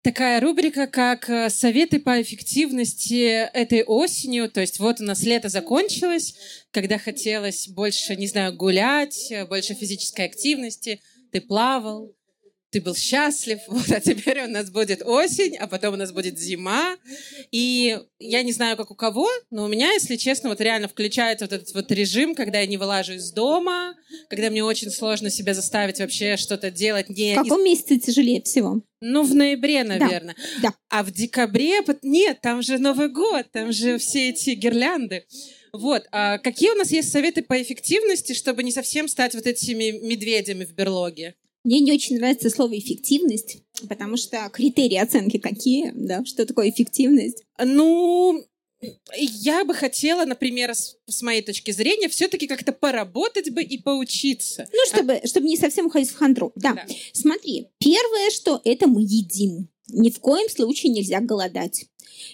такая рубрика, как э, советы по эффективности этой осенью. То есть вот у нас лето закончилось, когда хотелось больше, не знаю, гулять, э, больше физической активности. Ты плавал, ты был счастлив, *laughs* вот, а теперь у нас будет осень, а потом у нас будет зима. И я не знаю, как у кого, но у меня, если честно, вот реально включается вот этот вот режим, когда я не вылажу из дома, когда мне очень сложно себя заставить вообще что-то делать. Не в каком из... месяце тяжелее всего? Ну, в ноябре, наверное. Да, да. А в декабре... Нет, там же Новый год, там же все эти гирлянды. Вот. А какие у нас есть советы по эффективности, чтобы не совсем стать вот этими медведями в берлоге? Мне не очень нравится слово эффективность, потому что критерии оценки какие, да, что такое эффективность? Ну, я бы хотела, например, с, с моей точки зрения, все-таки как-то поработать бы и поучиться. Ну, чтобы, а... чтобы не совсем уходить в хандру. Да. да. Смотри, первое, что это мы едим. Ни в коем случае нельзя голодать.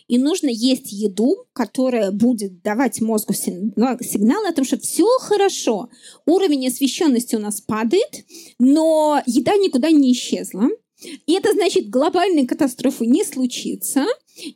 И нужно есть еду, которая будет давать мозгу сигнал о том, что все хорошо. Уровень освещенности у нас падает, но еда никуда не исчезла. И это значит, глобальной катастрофы не случится.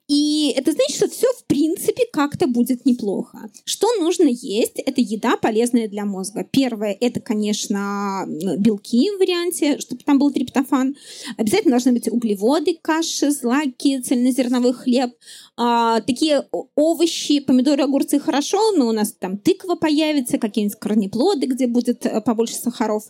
И это значит, что все в принципе как-то будет неплохо. Что нужно есть? Это еда, полезная для мозга. Первое, это, конечно, белки в варианте, чтобы там был триптофан. Обязательно должны быть углеводы, каши, злаки, цельнозерновой хлеб. А, такие овощи, помидоры, огурцы хорошо, но у нас там тыква появится, какие-нибудь корнеплоды, где будет э, побольше сахаров.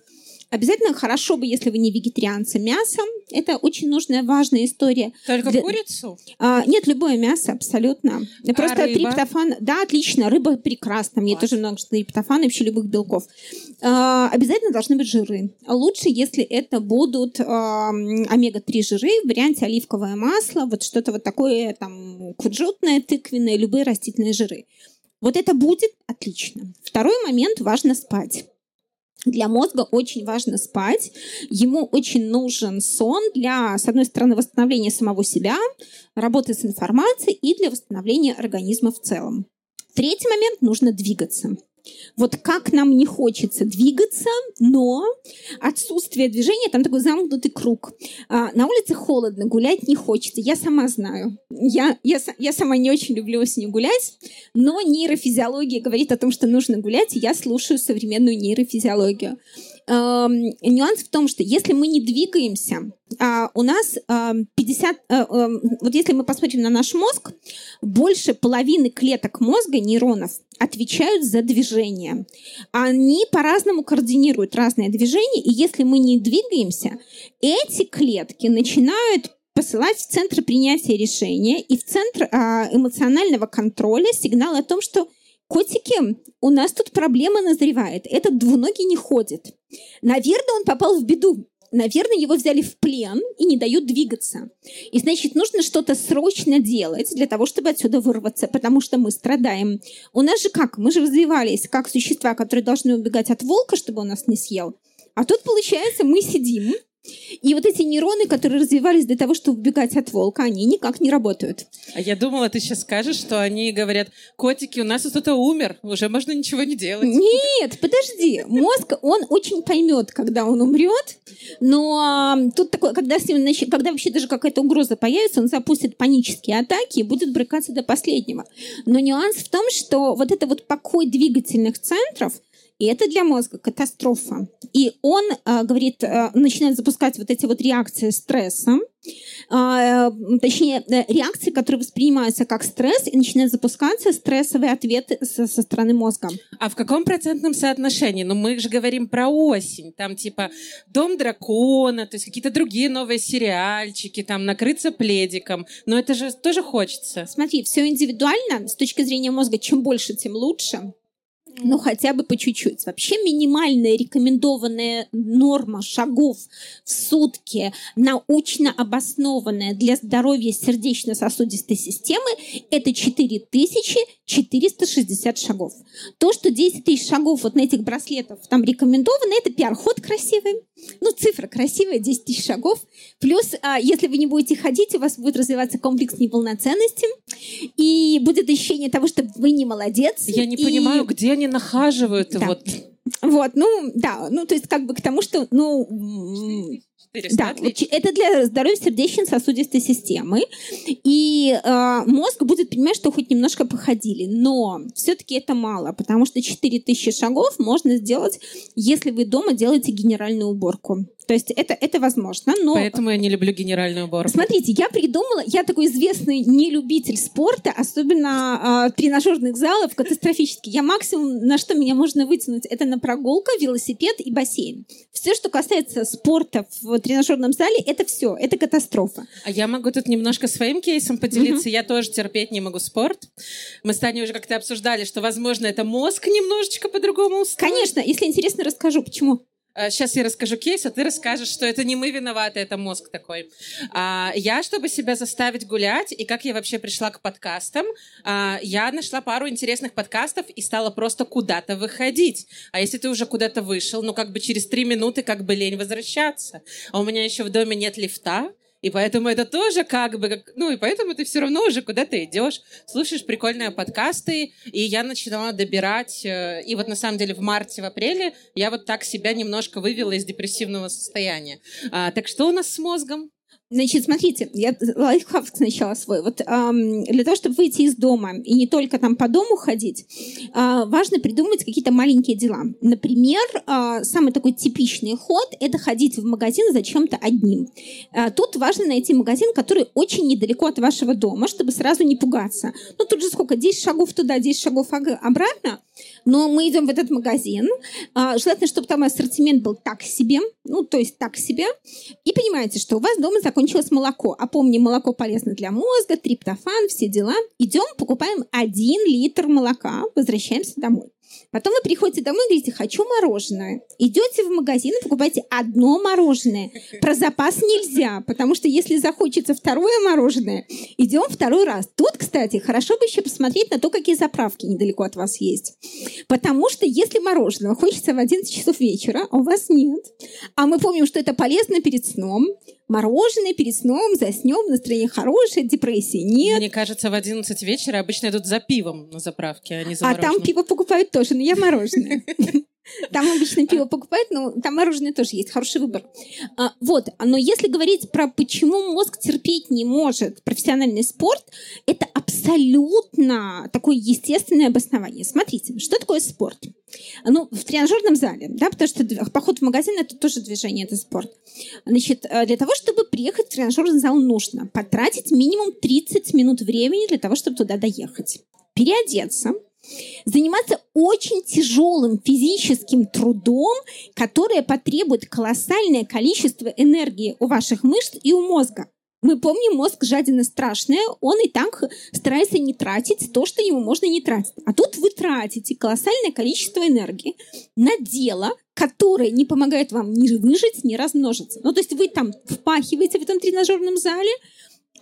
Обязательно хорошо бы, если вы не вегетарианцы, мясо. Это очень нужная, важная история. Только Для... курицу? А, нет, любое мясо, абсолютно. А Просто рыба? триптофан... Да, отлично, рыба прекрасна. Мне Класс. тоже много триптофана и вообще любых белков. А, обязательно должны быть жиры. Лучше, если это будут а, омега-3 жиры в варианте оливковое масло, вот что-то вот такое, там, кунжутное, тыквенное, любые растительные жиры. Вот это будет отлично. Второй момент – важно спать. Для мозга очень важно спать. Ему очень нужен сон для, с одной стороны, восстановления самого себя, работы с информацией и для восстановления организма в целом. Третий момент – нужно двигаться. Вот как нам не хочется двигаться, но отсутствие движения, там такой замкнутый круг. А, на улице холодно, гулять не хочется. Я сама знаю. Я, я, я сама не очень люблю осенью гулять, но нейрофизиология говорит о том, что нужно гулять, и я слушаю современную нейрофизиологию. Эм, нюанс в том, что если мы не двигаемся, а, у нас 50... Э, э, эм, вот если мы посмотрим на наш мозг, больше половины клеток мозга, нейронов, отвечают за движение. Они по-разному координируют разные движения, и если мы не двигаемся, эти клетки начинают посылать в центр принятия решения и в центр а, эмоционального контроля сигнал о том, что котики, у нас тут проблема назревает. Этот двуногий не ходит. Наверное, он попал в беду наверное, его взяли в плен и не дают двигаться. И, значит, нужно что-то срочно делать для того, чтобы отсюда вырваться, потому что мы страдаем. У нас же как? Мы же развивались как существа, которые должны убегать от волка, чтобы он нас не съел. А тут, получается, мы сидим, и вот эти нейроны, которые развивались для того, чтобы убегать от волка, они никак не работают. А я думала, ты сейчас скажешь, что они говорят, котики, у нас кто-то умер, уже можно ничего не делать. Нет, подожди. Мозг, он очень поймет, когда он умрет, но тут такое, когда, с ним, когда вообще даже какая-то угроза появится, он запустит панические атаки и будет брыкаться до последнего. Но нюанс в том, что вот это вот покой двигательных центров, и это для мозга катастрофа. И он, э, говорит, э, начинает запускать вот эти вот реакции стресса, э, точнее, реакции, которые воспринимаются как стресс, и начинают запускаться стрессовые ответы со, со стороны мозга. А в каком процентном соотношении? Ну, мы же говорим про осень. Там типа «Дом дракона», то есть какие-то другие новые сериальчики, там «Накрыться пледиком». Но это же тоже хочется. Смотри, все индивидуально. С точки зрения мозга, чем больше, тем лучше ну хотя бы по чуть-чуть. Вообще минимальная рекомендованная норма шагов в сутки, научно обоснованная для здоровья сердечно-сосудистой системы, это 4460 шагов. То, что 10 тысяч шагов вот на этих браслетах там рекомендовано, это пиар-ход красивый. Ну, цифра красивая, 10 тысяч шагов. Плюс, а, если вы не будете ходить, у вас будет развиваться комплекс неполноценности, и будет ощущение того, что вы не молодец. Я не и... понимаю, где они нахаживают да. вот... Вот, ну, да, ну, то есть как бы к тому, что, ну, 400. Да, это для здоровья сердечно-сосудистой системы. И э, мозг будет понимать, что хоть немножко походили. Но все-таки это мало, потому что 4000 шагов можно сделать, если вы дома делаете генеральную уборку. То есть это, это возможно, но... Поэтому я не люблю генеральную уборку. Смотрите, я придумала, я такой известный нелюбитель спорта, особенно э, тренажерных залов, катастрофически. Я максимум, на что меня можно вытянуть, это на прогулку, велосипед и бассейн. Все, что касается спорта в тренажерном зале, это все, это катастрофа. А я могу тут немножко своим кейсом поделиться. Mm-hmm. Я тоже терпеть не могу спорт. Мы с Таней уже как-то обсуждали, что, возможно, это мозг немножечко по-другому устроен. Конечно, если интересно, расскажу, почему. Сейчас э, я расскажу кейс, а ты расскажешь, что это не мы виноваты, это мозг такой. А, я, чтобы себя заставить гулять, и как я вообще пришла к подкастам, а, я нашла пару интересных подкастов и стала просто куда-то выходить. А если ты уже куда-то вышел, ну как бы через три минуты как бы лень возвращаться. А у меня еще в доме нет лифта, и поэтому это тоже как бы, как, ну и поэтому ты все равно уже куда-то идешь, слушаешь прикольные подкасты, и я начинала добирать, э, и вот на самом деле в марте, в апреле я вот так себя немножко вывела из депрессивного состояния. А, так что у нас с мозгом? Значит, смотрите, я лайфхак сначала свой. Вот эм, для того, чтобы выйти из дома и не только там по дому ходить, э, важно придумать какие-то маленькие дела. Например, э, самый такой типичный ход – это ходить в магазин за чем-то одним. Э, тут важно найти магазин, который очень недалеко от вашего дома, чтобы сразу не пугаться. Ну, тут же сколько? 10 шагов туда, 10 шагов обратно. Но мы идем в этот магазин. Э, желательно, чтобы там ассортимент был так себе, ну, то есть так себе. И понимаете, что у вас дома закончилось молоко. А помни, молоко полезно для мозга, триптофан, все дела. Идем, покупаем один литр молока, возвращаемся домой. Потом вы приходите домой и говорите, хочу мороженое. Идете в магазин и покупаете одно мороженое. Про запас нельзя, потому что если захочется второе мороженое, идем второй раз. Тут, кстати, хорошо бы еще посмотреть на то, какие заправки недалеко от вас есть. Потому что если мороженое хочется в 11 часов вечера, а у вас нет, а мы помним, что это полезно перед сном, мороженое перед сном, заснем, настроение хорошее, депрессии нет. Мне кажется, в 11 вечера обычно идут за пивом на заправке, а не за А там пиво покупают тоже, но я мороженое. *laughs* Там обычно пиво покупают, но там мороженое тоже есть, хороший выбор. А, вот, но если говорить про почему мозг терпеть не может профессиональный спорт, это абсолютно такое естественное обоснование. Смотрите, что такое спорт? Ну, в тренажерном зале, да, потому что поход в магазин это тоже движение, это спорт. Значит, э, для того, чтобы приехать в тренажерный зал, нужно потратить минимум 30 минут времени для того, чтобы туда доехать. Переодеться, заниматься очень тяжелым физическим трудом, которое потребует колоссальное количество энергии у ваших мышц и у мозга. Мы помним, мозг жадина страшная, он и так старается не тратить то, что ему можно не тратить. А тут вы тратите колоссальное количество энергии на дело, которое не помогает вам ни выжить, ни размножиться. Ну, то есть вы там впахиваете в этом тренажерном зале,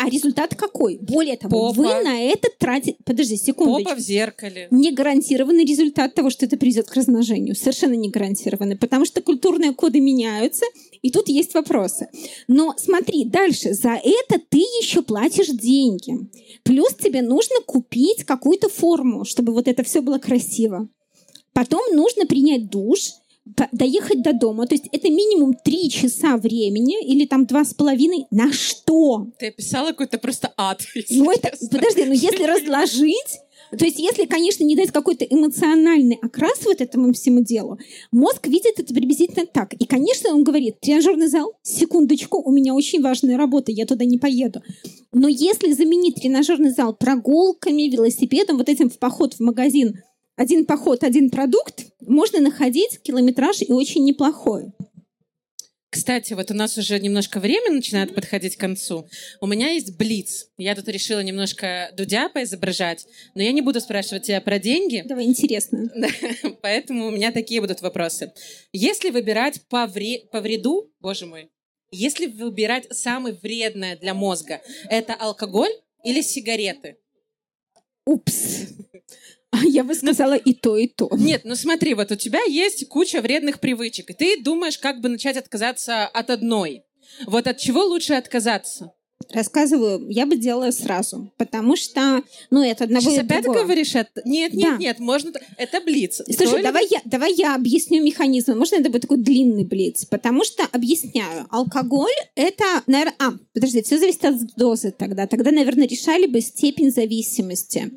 а результат какой? Более того, Попа. вы на это тратите... Подожди, секунду. Попа в зеркале. Не гарантированный результат того, что это приведет к размножению. Совершенно не гарантированный. Потому что культурные коды меняются, и тут есть вопросы. Но смотри, дальше. За это ты еще платишь деньги. Плюс тебе нужно купить какую-то форму, чтобы вот это все было красиво. Потом нужно принять душ, доехать до дома. То есть это минимум три часа времени или там два с половиной. На что? Ты описала какой-то просто ад. *laughs* Ну это, подожди, ну если *laughs* разложить, то есть, если, конечно, не дать какой-то эмоциональный окрас вот этому всему делу, мозг видит это приблизительно так. И, конечно, он говорит, тренажерный зал, секундочку, у меня очень важная работа, я туда не поеду. Но если заменить тренажерный зал прогулками, велосипедом, вот этим в поход в магазин один поход, один продукт, можно находить километраж и очень неплохой. Кстати, вот у нас уже немножко время начинает подходить к концу. У меня есть блиц. Я тут решила немножко Дудя поизображать, но я не буду спрашивать тебя про деньги. Давай, интересно. *laughs* Поэтому у меня такие будут вопросы. Если выбирать по, вре... по вреду, боже мой, если выбирать самое вредное для мозга, это алкоголь или сигареты? Упс. *laughs* Я бы сказала и то, и то. Нет, ну смотри, вот у тебя есть куча вредных привычек, и ты думаешь, как бы начать отказаться от одной. Вот от чего лучше отказаться? Рассказываю, я бы делала сразу, потому что, ну, это одного Сейчас опять другого. говоришь, это... нет, нет, да. нет, можно, это блиц. Слушай, давай я, давай я объясню механизм. Можно это будет такой длинный блиц? Потому что, объясняю, алкоголь это, наверное, а, подожди, все зависит от дозы тогда. Тогда, наверное, решали бы степень зависимости.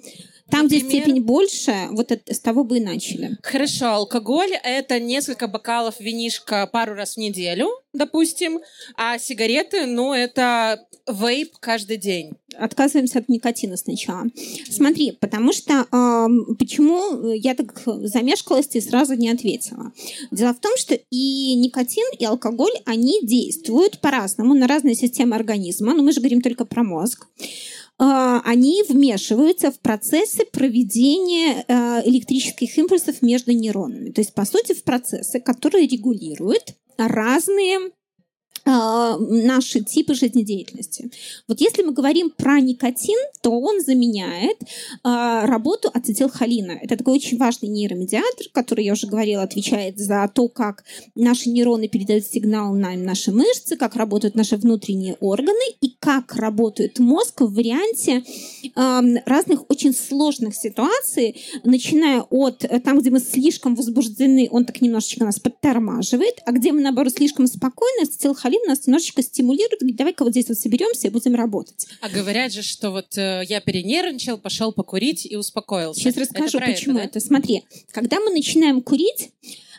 Там, Например? где степень больше, вот это, с того бы и начали. Хорошо, алкоголь — это несколько бокалов винишка пару раз в неделю, допустим, а сигареты, ну, это вейп каждый день. Отказываемся от никотина сначала. Смотри, потому что э, почему я так замешкалась и сразу не ответила. Дело в том, что и никотин, и алкоголь, они действуют по-разному на разные системы организма, но мы же говорим только про мозг. А, они вмешиваются в процессы проведения а, электрических импульсов между нейронами. То есть, по сути, в процессы, которые регулируют разные наши типы жизнедеятельности. Вот если мы говорим про никотин, то он заменяет а, работу ацетилхолина. Это такой очень важный нейромедиатор, который, я уже говорила, отвечает за то, как наши нейроны передают сигнал на наши мышцы, как работают наши внутренние органы и как работает мозг в варианте а, разных очень сложных ситуаций, начиная от э, там, где мы слишком возбуждены, он так немножечко нас подтормаживает, а где мы, наоборот, слишком спокойны, ацетилхолин ацетилхолин нас немножечко стимулирует, говорит, давай-ка вот здесь вот соберемся и будем работать. А говорят же, что вот э, я перенервничал, пошел покурить и успокоился. Сейчас расскажу, это почему это, это. Смотри, когда мы начинаем курить,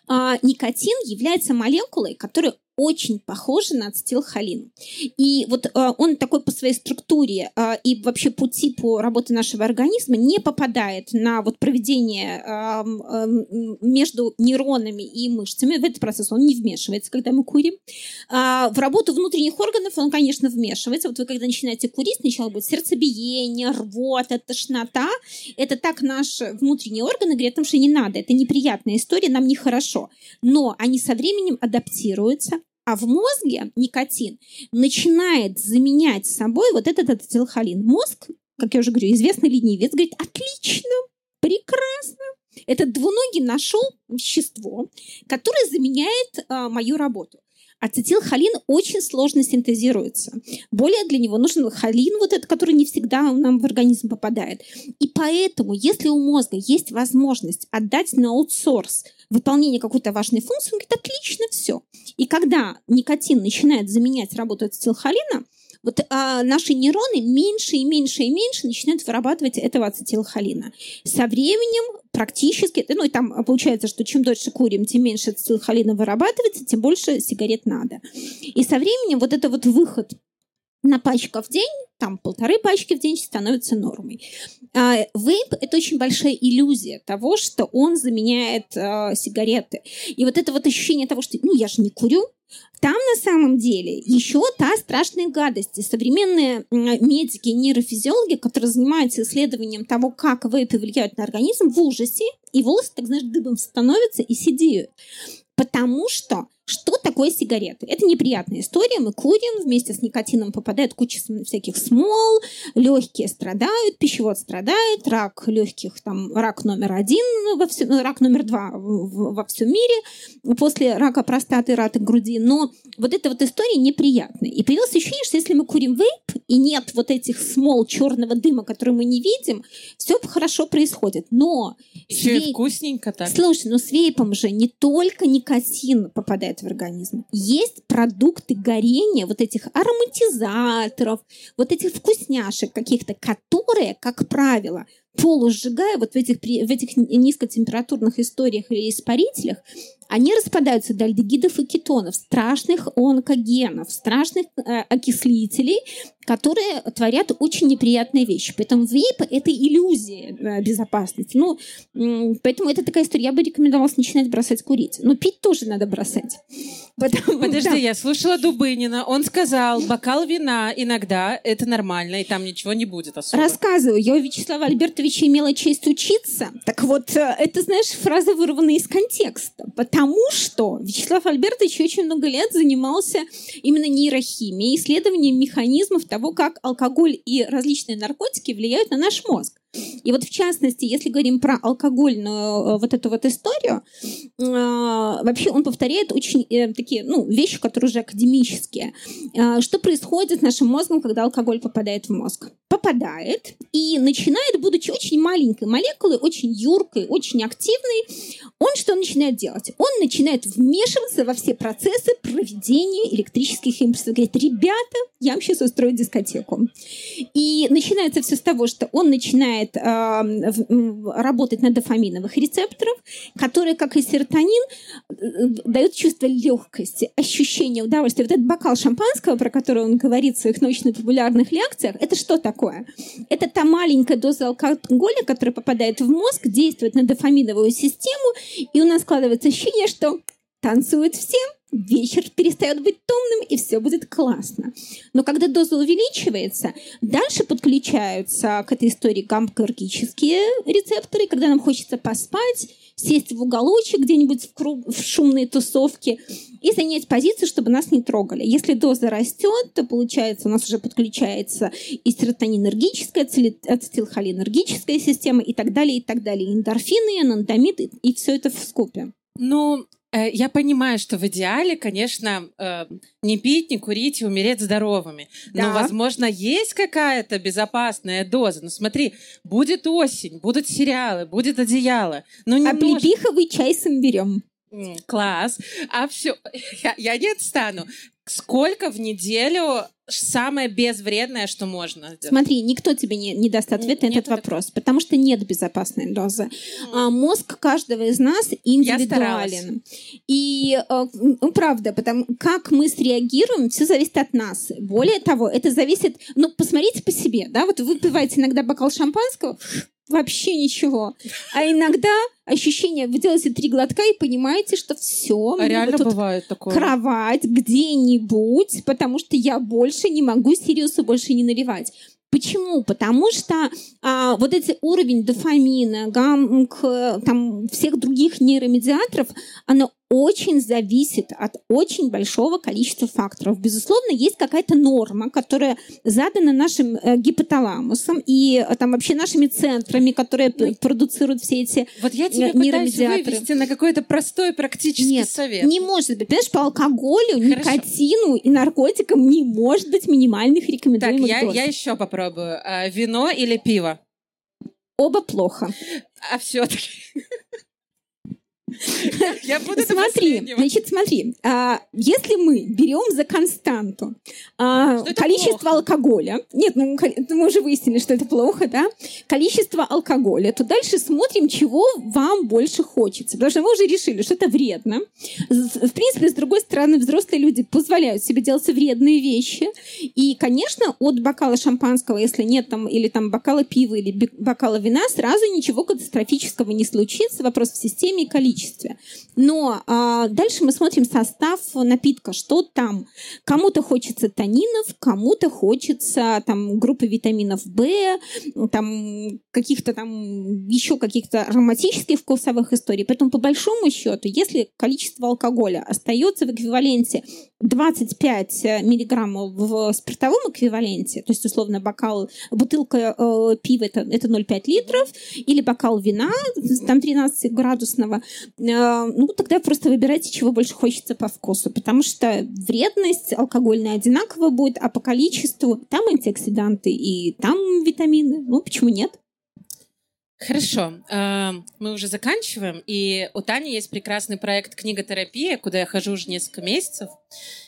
а, никотин является молекулой, которая очень похожи на ацетилхолин. И вот э, он такой по своей структуре э, и вообще по типу работы нашего организма не попадает на вот проведение э, э, между нейронами и мышцами. В этот процесс он не вмешивается, когда мы курим. Э, в работу внутренних органов он, конечно, вмешивается. Вот вы когда начинаете курить, сначала будет сердцебиение, рвота, тошнота. Это так наши внутренние органы говорят, потому что не надо. Это неприятная история, нам нехорошо. Но они со временем адаптируются, а в мозге никотин начинает заменять собой вот этот ацетилхолин. Мозг, как я уже говорю, известный ленивец, говорит, отлично, прекрасно. Этот двуногий нашел вещество, которое заменяет а, мою работу. Ацетилхолин очень сложно синтезируется. Более для него нужен холин, вот этот, который не всегда нам в организм попадает. И поэтому, если у мозга есть возможность отдать на аутсорс выполнение какой-то важной функции, он говорит, отлично, все. И когда никотин начинает заменять работу ацетилхолина, вот а, наши нейроны меньше и меньше и меньше начинают вырабатывать этого ацетилхолина. Со временем практически, ну и там получается, что чем дольше курим, тем меньше ацетилхолина вырабатывается, тем больше сигарет надо. И со временем вот это вот выход на пачка в день, там полторы пачки в день становится нормой. А, вейп – это очень большая иллюзия того, что он заменяет а, сигареты. И вот это вот ощущение того, что ну я же не курю, там на самом деле еще та страшная гадость. И современные медики, нейрофизиологи, которые занимаются исследованием того, как вейпы влияют на организм, в ужасе, и волосы, так знаешь, дыбом становятся и сидеют. Потому что что такое сигареты? Это неприятная история. Мы курим, вместе с никотином попадает куча всяких смол, легкие страдают, пищевод страдает, рак легких, там, рак номер один, во всем, рак номер два во всем мире, после рака простаты, рака груди. Но вот эта вот история неприятная. И появилось ощущение, что если мы курим вейп, и нет вот этих смол черного дыма, которые мы не видим, все хорошо происходит. Но... Еще вей... и вкусненько так. Слушай, ну с вейпом же не только никотин попадает в организм. Есть продукты горения вот этих ароматизаторов, вот этих вкусняшек каких-то, которые, как правило, полусжигая вот в этих, в этих низкотемпературных историях или испарителях, они распадаются до альдегидов и кетонов, страшных онкогенов, страшных э, окислителей, которые творят очень неприятные вещи. Поэтому вейп – это иллюзия э, безопасности. Ну, э, поэтому это такая история. Я бы рекомендовала начинать бросать курить. Но пить тоже надо бросать. *laughs* Потому, Подожди, да. я слушала Дубынина. Он сказал, бокал вина иногда – это нормально, и там ничего не будет особо. Рассказываю. Я у Вячеслава Альбертовича имела честь учиться. Так вот, э, это, знаешь, фраза вырвана из контекста. Потому что Вячеслав Альбертович очень много лет занимался именно нейрохимией, исследованием механизмов того, как алкоголь и различные наркотики влияют на наш мозг. И вот в частности, если говорим про алкогольную э, вот эту вот историю, э, вообще он повторяет очень э, такие ну, вещи, которые уже академические. Что происходит с нашим мозгом, когда алкоголь попадает в мозг? Попадает и начинает, будучи очень маленькой молекулой, очень юркой, очень активной, он что начинает делать? Он начинает вмешиваться во все процессы проведения электрических импульсов. Говорит, ребята, я вам сейчас устрою дискотеку. И начинается все с того, что он начинает начинает э, работать на дофаминовых рецепторах, которые, как и серотонин, э, дают чувство легкости, ощущение удовольствия. Вот этот бокал шампанского, про который он говорит в своих научно-популярных лекциях, это что такое? Это та маленькая доза алкоголя, которая попадает в мозг, действует на дофаминовую систему, и у нас складывается ощущение, что танцуют все, вечер перестает быть томным, и все будет классно. Но когда доза увеличивается, дальше подключаются к этой истории гаммкаргические рецепторы, когда нам хочется поспать, сесть в уголочек где-нибудь в, круг, в шумной тусовке и занять позицию, чтобы нас не трогали. Если доза растет, то получается у нас уже подключается и серотонинергическая, ацетилхолинергическая система и так далее, и так далее. Эндорфины, анандамид и, все это в скопе. Ну, я понимаю, что в идеале, конечно, э, не пить, не курить и умереть здоровыми. Да. Но, возможно, есть какая-то безопасная доза. Ну, смотри, будет осень, будут сериалы, будет одеяло. Ну, немножко... Облепиховый чай с имбирем. Класс. А все, *laughs* я, я не отстану. сколько в неделю самое безвредное, что можно сделать? Смотри, никто тебе не, не даст ответ на этот вопрос, потому что нет безопасной дозы. А, мозг каждого из нас индивидуален. И а, ну, правда, потому как мы среагируем, все зависит от нас. Более того, это зависит, ну, посмотрите по себе, да, вот вы выпиваете иногда бокал шампанского, вообще ничего. А иногда ощущение, вы делаете три глотка и понимаете, что все. А реально бывает такое. Кровать где-нибудь, потому что я больше не могу Сириусу больше не наливать. Почему? Потому что а, вот эти уровень дофамина, гам, к, там, всех других нейромедиаторов, оно очень зависит от очень большого количества факторов. Безусловно, есть какая-то норма, которая задана нашим э, гипоталамусом и э, там вообще нашими центрами, которые ну, продуцируют все эти Вот я тебе пытаюсь вывести на какой-то простой практический Нет, совет. не может быть. Понимаешь, по алкоголю, Хорошо. никотину и наркотикам не может быть минимальных рекомендуемых Так, я, я еще попробую. А, вино или пиво? Оба плохо. А все-таки... *laughs* Я буду Смотри, значит, смотри, а, если мы берем за константу а, количество алкоголя, нет, ну мы уже выяснили, что это плохо, да, количество алкоголя, то дальше смотрим, чего вам больше хочется, потому что мы уже решили, что это вредно. В принципе, с другой стороны, взрослые люди позволяют себе делать вредные вещи, и, конечно, от бокала шампанского, если нет там или там бокала пива или бокала вина, сразу ничего катастрофического не случится. Вопрос в системе и количестве количестве. Но а, дальше мы смотрим состав напитка, что там. Кому-то хочется танинов, кому-то хочется там группы витаминов В, там каких-то там еще каких-то ароматических вкусовых историй. Поэтому по большому счету, если количество алкоголя остается в эквиваленте 25 миллиграммов в спиртовом эквиваленте, то есть условно бокал, бутылка э, пива это, это 0,5 литров, или бокал вина, там 13 градусного, э, ну, тогда просто выбирайте, чего больше хочется по вкусу, потому что вредность алкогольная одинаково будет, а по количеству там антиоксиданты и там витамины. Ну, почему нет? Хорошо, эм, мы уже заканчиваем, и у Тани есть прекрасный проект «Книготерапия», куда я хожу уже несколько месяцев,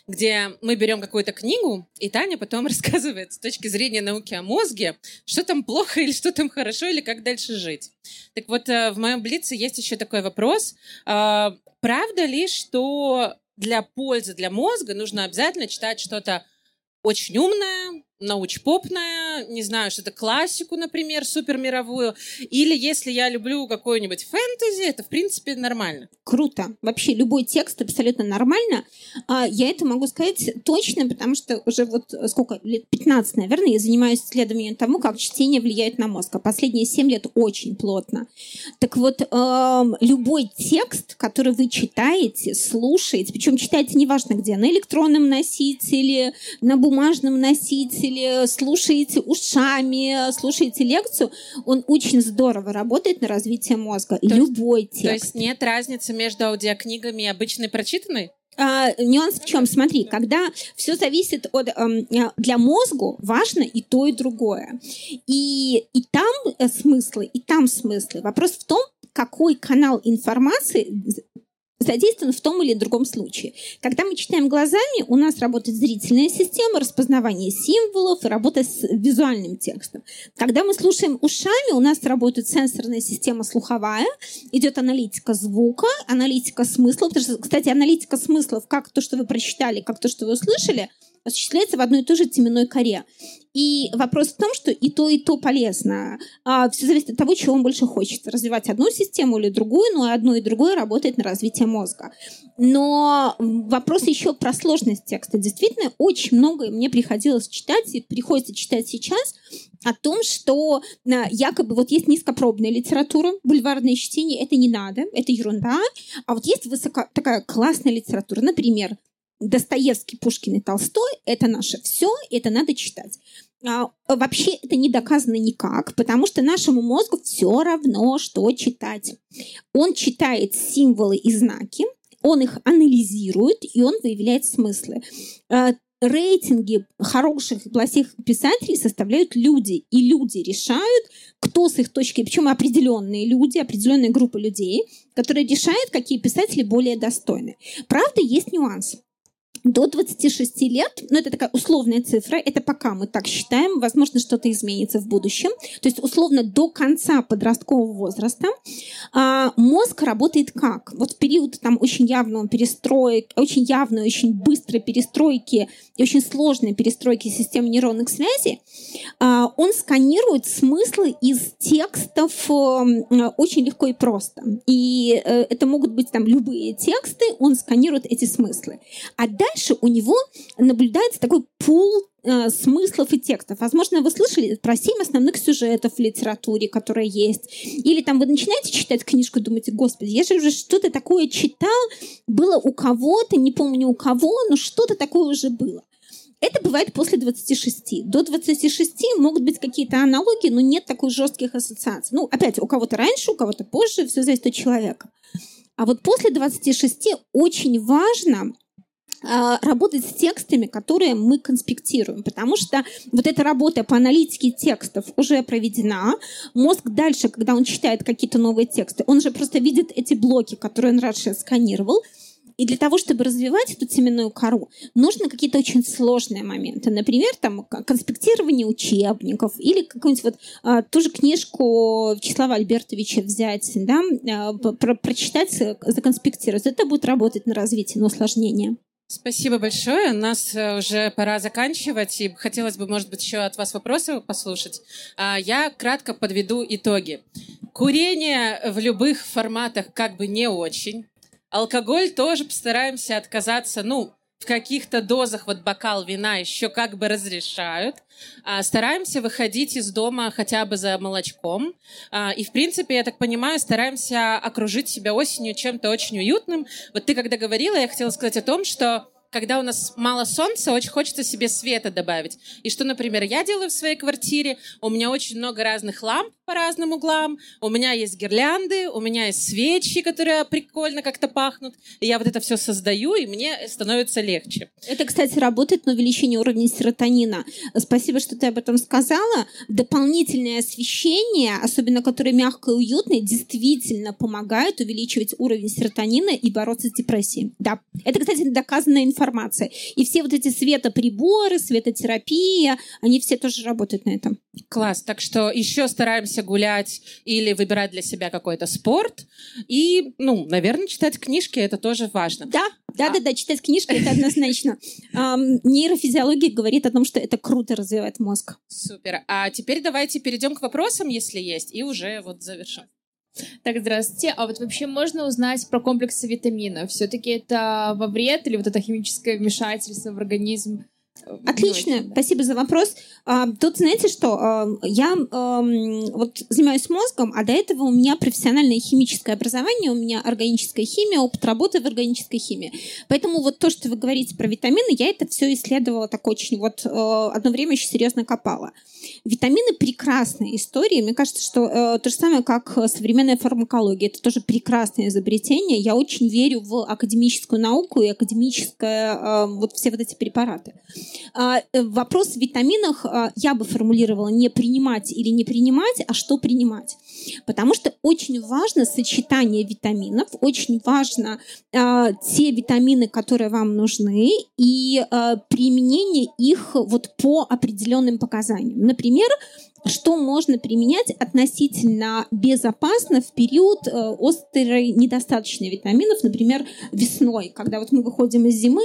где мы берем какую-то книгу, и Таня потом *laughs* рассказывает с точки зрения науки о мозге, что там плохо или что там хорошо, или как дальше жить. Так вот, э, в моем Блице есть еще такой вопрос. Э, правда ли, что для пользы для мозга нужно обязательно читать что-то очень умное, научпопная, не знаю, что-то классику, например, супермировую, или если я люблю какой-нибудь фэнтези, это, в принципе, нормально. Круто. Вообще, любой текст абсолютно нормально. А, я это могу сказать точно, потому что уже вот сколько, лет 15, наверное, я занимаюсь исследованием тому, как чтение влияет на мозг. А последние 7 лет очень плотно. Так вот, любой текст, который вы читаете, слушаете, причем читаете неважно где, на электронном носителе, на бумажном носителе, или слушаете ушами, слушаете лекцию, он очень здорово работает на развитие мозга. То Любой есть, текст. То есть нет разницы между аудиокнигами и обычной прочитанной? А, нюанс в чем? Смотри, когда все зависит от... Эм, для мозга важно и то, и другое. И, и там э, смыслы, и там смыслы. Вопрос в том, какой канал информации задействован в том или другом случае. Когда мы читаем глазами, у нас работает зрительная система, распознавание символов и работа с визуальным текстом. Когда мы слушаем ушами, у нас работает сенсорная система слуховая, идет аналитика звука, аналитика смыслов. Кстати, аналитика смыслов, как то, что вы прочитали, как то, что вы услышали, осуществляется в одной и той же теменной коре. И вопрос в том, что и то, и то полезно. А, все зависит от того, чего вам больше хочется. Развивать одну систему или другую, но и одно и другое работает на развитие мозга. Но вопрос еще про сложность текста. Действительно, очень многое мне приходилось читать, и приходится читать сейчас, о том, что а, якобы вот есть низкопробная литература, бульварное чтение, это не надо, это ерунда. А вот есть высоко, такая классная литература, например, Достоевский, Пушкин и Толстой — это наше все, это надо читать. А, вообще это не доказано никак, потому что нашему мозгу все равно, что читать. Он читает символы и знаки, он их анализирует, и он выявляет смыслы. А, рейтинги хороших и плохих писателей составляют люди, и люди решают, кто с их точки, причем определенные люди, определенная группа людей, которые решают, какие писатели более достойны. Правда, есть нюанс до 26 лет, ну это такая условная цифра, это пока мы так считаем, возможно, что-то изменится в будущем. То есть условно до конца подросткового возраста а, мозг работает как? Вот в период там очень явного перестройки, очень явной, очень быстрой перестройки и очень сложной перестройки системы нейронных связей, а, он сканирует смыслы из текстов а, очень легко и просто. И а, это могут быть там любые тексты, он сканирует эти смыслы. А дальше дальше у него наблюдается такой пул э, смыслов и текстов. Возможно, вы слышали про семь основных сюжетов в литературе, которые есть. Или там вы начинаете читать книжку и думаете, господи, я же уже что-то такое читал, было у кого-то, не помню у кого, но что-то такое уже было. Это бывает после 26. До 26 могут быть какие-то аналогии, но нет такой жестких ассоциаций. Ну, опять, у кого-то раньше, у кого-то позже, все зависит от человека. А вот после 26 очень важно работать с текстами, которые мы конспектируем, потому что вот эта работа по аналитике текстов уже проведена. Мозг дальше, когда он читает какие-то новые тексты, он же просто видит эти блоки, которые он раньше сканировал, и для того, чтобы развивать эту теменную кору, нужны какие-то очень сложные моменты. Например, там конспектирование учебников или какую-нибудь вот а, ту же книжку Вячеслава Альбертовича взять, да, а, про прочитать, законспектировать. Это будет работать на развитие, на усложнение. Спасибо большое. Нас э, уже пора заканчивать, и хотелось бы, может быть, еще от вас вопросы послушать. А, я кратко подведу итоги. Курение в любых форматах как бы не очень. Алкоголь тоже постараемся отказаться, ну, в каких-то дозах вот бокал вина еще как бы разрешают. А, стараемся выходить из дома хотя бы за молочком. А, и, в принципе, я так понимаю, стараемся окружить себя осенью чем-то очень уютным. Вот ты когда говорила, я хотела сказать о том, что когда у нас мало солнца, очень хочется себе света добавить. И что, например, я делаю в своей квартире, у меня очень много разных ламп по разным углам, у меня есть гирлянды, у меня есть свечи, которые прикольно как-то пахнут, и я вот это все создаю, и мне становится легче. Это, кстати, работает на увеличение уровня серотонина. Спасибо, что ты об этом сказала. Дополнительное освещение, особенно которое мягкое и уютное, действительно помогает увеличивать уровень серотонина и бороться с депрессией. Да, это, кстати, доказанная информация. И все вот эти светоприборы, светотерапия, они все тоже работают на этом. Класс. Так что еще стараемся гулять или выбирать для себя какой-то спорт. И, ну, наверное, читать книжки это тоже важно. Да, да, а... да, да, читать книжки это однозначно. *laughs* Нейрофизиология говорит о том, что это круто развивает мозг. Супер. А теперь давайте перейдем к вопросам, если есть, и уже вот завершим. Так, здравствуйте. А вот вообще можно узнать про комплексы витаминов? Все-таки это во вред или вот это химическое вмешательство в организм? Отлично, очень, да. спасибо за вопрос. А, тут знаете что, а, я а, вот занимаюсь мозгом, а до этого у меня профессиональное химическое образование, у меня органическая химия, опыт работы в органической химии. Поэтому вот то, что вы говорите про витамины, я это все исследовала так очень вот одно время еще серьезно копала. Витамины прекрасная история. Мне кажется, что э, то же самое, как современная фармакология. Это тоже прекрасное изобретение. Я очень верю в академическую науку и академическое э, вот все вот эти препараты. А, э, вопрос в витаминах э, я бы формулировала не принимать или не принимать, а что принимать. Потому что очень важно сочетание витаминов, очень важно э, те витамины, которые вам нужны, и применение их вот по определенным показаниям. Например, что можно применять относительно безопасно в период э, острой недостаточной витаминов, например, весной, когда вот мы выходим из зимы,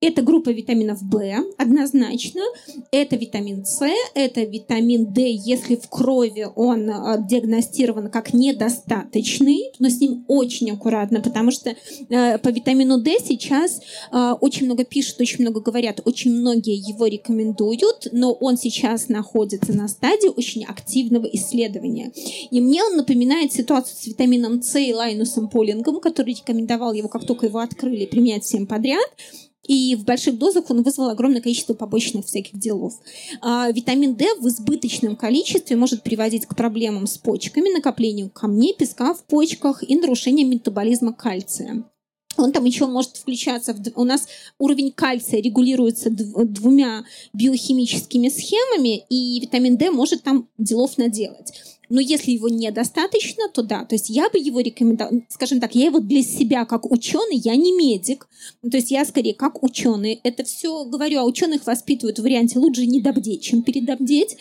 это группа витаминов В, однозначно. Это витамин С, это витамин D, если в крови он э, диагностирован как недостаточный, но с ним очень аккуратно, потому что э, по витамину D сейчас э, очень много пишут, очень много говорят, очень многие его рекомендуют, но он сейчас находится на стадии очень активного исследования. И мне он напоминает ситуацию с витамином С и Лайнусом Полингом, который рекомендовал его, как только его открыли, применять всем подряд. И в больших дозах он вызвал огромное количество побочных всяких делов. А, витамин D в избыточном количестве может приводить к проблемам с почками, накоплению камней, песка в почках и нарушению метаболизма кальция. он там еще может включаться. В, у нас уровень кальция регулируется двумя биохимическими схемами, и витамин D может там делов наделать. Но если его недостаточно, то да. То есть я бы его рекомендовала, скажем так, я его для себя как ученый, я не медик, то есть я скорее как ученый. Это все говорю, а ученых воспитывают в варианте лучше недобдеть, чем передобдеть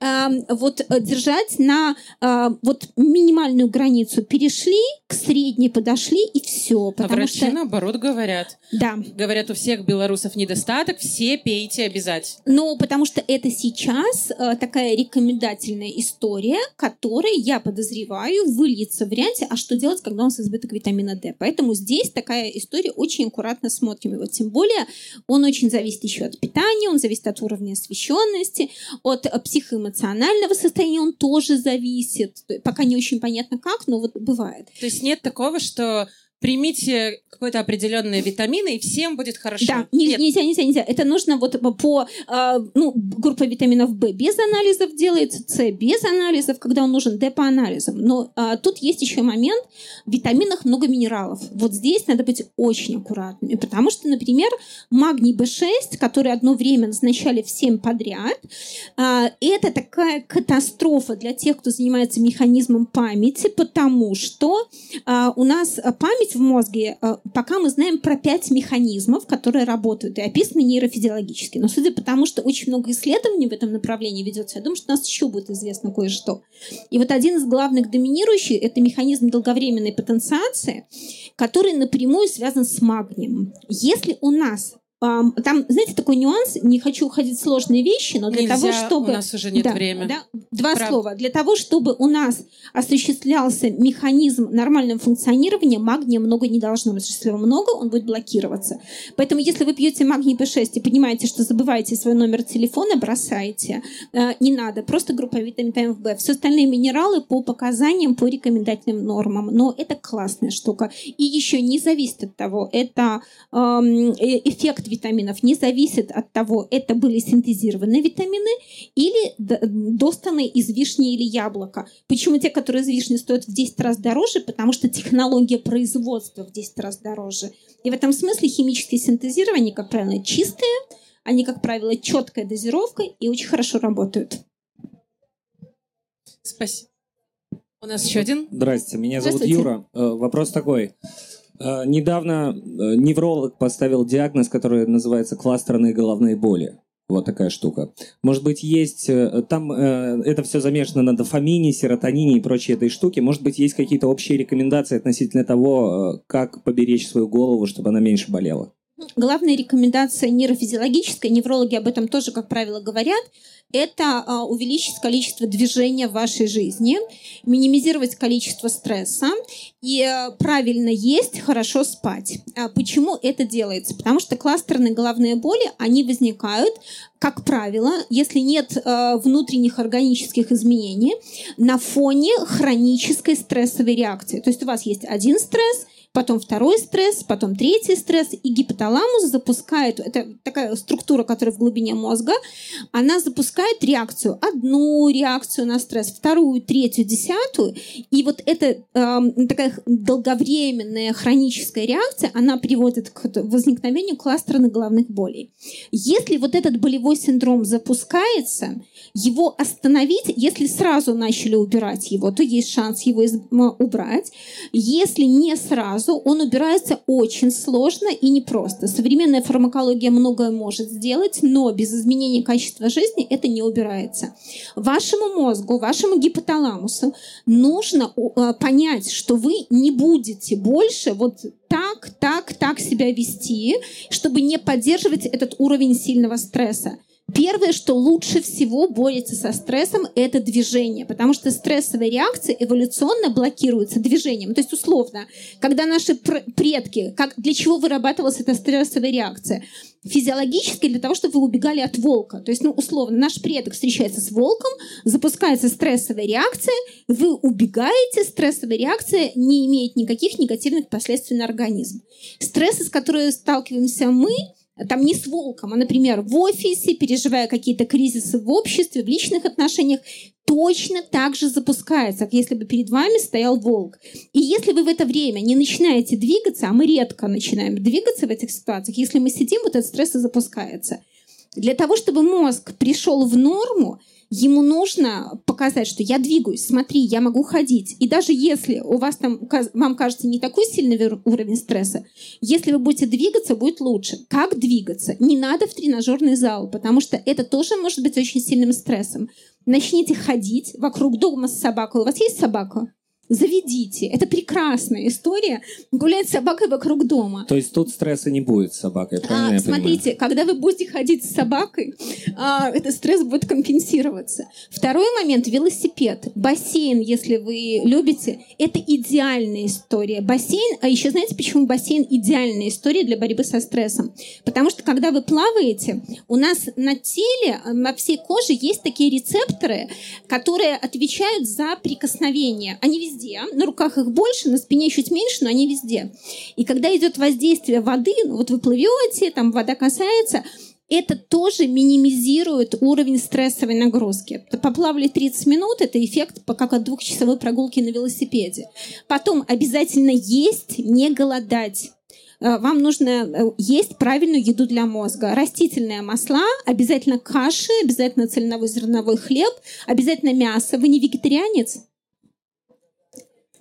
вот э, держать на э, вот минимальную границу перешли, к средней подошли и все. А врачи что... наоборот говорят. Да. Говорят, у всех белорусов недостаток, все пейте обязательно. Ну, потому что это сейчас э, такая рекомендательная история, которая, я подозреваю, выльется в варианте, а что делать, когда у нас избыток витамина D. Поэтому здесь такая история очень аккуратно смотрим его. Тем более он очень зависит еще от питания, он зависит от уровня освещенности, от психоэмоционального эмоционального состояния он тоже зависит. Пока не очень понятно как, но вот бывает. То есть нет такого, что примите какой-то определенные витамины, и всем будет хорошо. Да, не, нельзя, нельзя, нельзя. Это нужно вот по, э, ну, группа витаминов В без анализов делается, С без анализов, когда он нужен, Д по анализам. Но э, тут есть еще момент, в витаминах много минералов. Вот здесь надо быть очень аккуратными, потому что, например, магний В6, который одно время назначали всем подряд, э, это такая катастрофа для тех, кто занимается механизмом памяти, потому что э, у нас память есть в мозге, э, пока мы знаем про пять механизмов, которые работают и описаны нейрофизиологически. Но судя по тому, что очень много исследований в этом направлении ведется, я думаю, что у нас еще будет известно кое-что. И вот один из главных доминирующих – это механизм долговременной потенциации, который напрямую связан с магнием. Если у нас там, знаете, такой нюанс, не хочу уходить в сложные вещи, но для Нельзя, того, чтобы... у нас уже нет да, времени. Да, два Прав... слова. Для того, чтобы у нас осуществлялся механизм нормального функционирования, магния много не должно быть. Если его много, он будет блокироваться. Поэтому, если вы пьете магний P6 и понимаете, что забываете свой номер телефона, бросайте. Э, не надо. Просто группа витаминов В. Все остальные минералы по показаниям, по рекомендательным нормам. Но это классная штука. И еще не зависит от того, это эм, витаминов не зависит от того, это были синтезированные витамины или достаны из вишни или яблока. Почему те, которые из вишни, стоят в 10 раз дороже? Потому что технология производства в 10 раз дороже. И в этом смысле химические синтезирования, как правило, чистые, они, как правило, четкая дозировка и очень хорошо работают. Спасибо. У нас еще один. Здрасте, меня зовут Юра. Э, вопрос такой. Э, недавно э, невролог поставил диагноз, который называется кластерные головные боли. Вот такая штука. Может быть, есть... Э, там это все замешано на дофамине, серотонине и прочей этой штуке. Может быть, есть какие-то общие рекомендации относительно того, как поберечь свою голову, чтобы она меньше болела? Главная рекомендация нейрофизиологическая, неврологи об этом тоже, как правило, говорят, это а, увеличить количество движения в вашей жизни, минимизировать количество стресса и а, правильно есть, хорошо спать. А почему это делается? Потому что кластерные головные боли, они возникают, как правило, если нет внутренних органических изменений, на фоне хронической стрессовой реакции. То есть у вас есть один стресс – потом второй стресс, потом третий стресс, и гипоталамус запускает, это такая структура, которая в глубине мозга, она запускает реакцию, одну реакцию на стресс, вторую, третью, десятую, и вот эта э, такая долговременная хроническая реакция, она приводит к возникновению кластерных головных болей. Если вот этот болевой синдром запускается, его остановить, если сразу начали убирать его, то есть шанс его убрать. Если не сразу, сразу, он убирается очень сложно и непросто. Современная фармакология многое может сделать, но без изменения качества жизни это не убирается. Вашему мозгу, вашему гипоталамусу нужно э, понять, что вы не будете больше вот так, так, так себя вести, чтобы не поддерживать этот уровень сильного стресса. Первое, что лучше всего борется со стрессом, это движение, потому что стрессовая реакция эволюционно блокируется движением. То есть, условно, когда наши предки, как, для чего вырабатывалась эта стрессовая реакция? Физиологически для того, чтобы вы убегали от волка. То есть, ну, условно, наш предок встречается с волком, запускается стрессовая реакция, вы убегаете, стрессовая реакция не имеет никаких негативных последствий на организм. Стрессы, с которыми сталкиваемся мы, там не с волком, а, например, в офисе, переживая какие-то кризисы в обществе, в личных отношениях, точно так же запускается, как если бы перед вами стоял волк. И если вы в это время не начинаете двигаться, а мы редко начинаем двигаться в этих ситуациях, если мы сидим, вот этот стресс и запускается. Для того, чтобы мозг пришел в норму, ему нужно показать, что я двигаюсь, смотри, я могу ходить. И даже если у вас там, вам кажется, не такой сильный уровень стресса, если вы будете двигаться, будет лучше. Как двигаться? Не надо в тренажерный зал, потому что это тоже может быть очень сильным стрессом. Начните ходить вокруг дома с собакой. У вас есть собака? Заведите. Это прекрасная история. Гулять с собакой вокруг дома. То есть тут стресса не будет с собакой, правильно а, Смотрите, понимаю? когда вы будете ходить с собакой, а, этот стресс будет компенсироваться. Второй момент – велосипед. Бассейн, если вы любите, это идеальная история. Бассейн, а еще знаете, почему бассейн идеальная история для борьбы со стрессом? Потому что когда вы плаваете, у нас на теле, на всей коже есть такие рецепторы, которые отвечают за прикосновение. Они везде везде. На руках их больше, на спине чуть меньше, но они везде. И когда идет воздействие воды, ну вот вы плывете, там вода касается, это тоже минимизирует уровень стрессовой нагрузки. Поплавали 30 минут, это эффект как от двухчасовой прогулки на велосипеде. Потом обязательно есть, не голодать э, вам нужно э, есть правильную еду для мозга. Растительные масла, обязательно каши, обязательно цельновой зерновой хлеб, обязательно мясо. Вы не вегетарианец?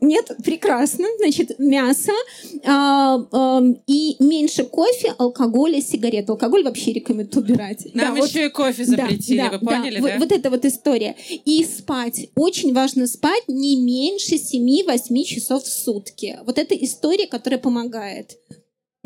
Нет, прекрасно. Значит, мясо э, э, и меньше кофе, алкоголя, сигарет. Алкоголь вообще рекомендую убирать. Нам да, еще вот, и кофе запретили, да, вы да, поняли, да? Вот, вот это вот история. И спать. Очень важно спать не меньше 7-8 часов в сутки. Вот это история, которая помогает.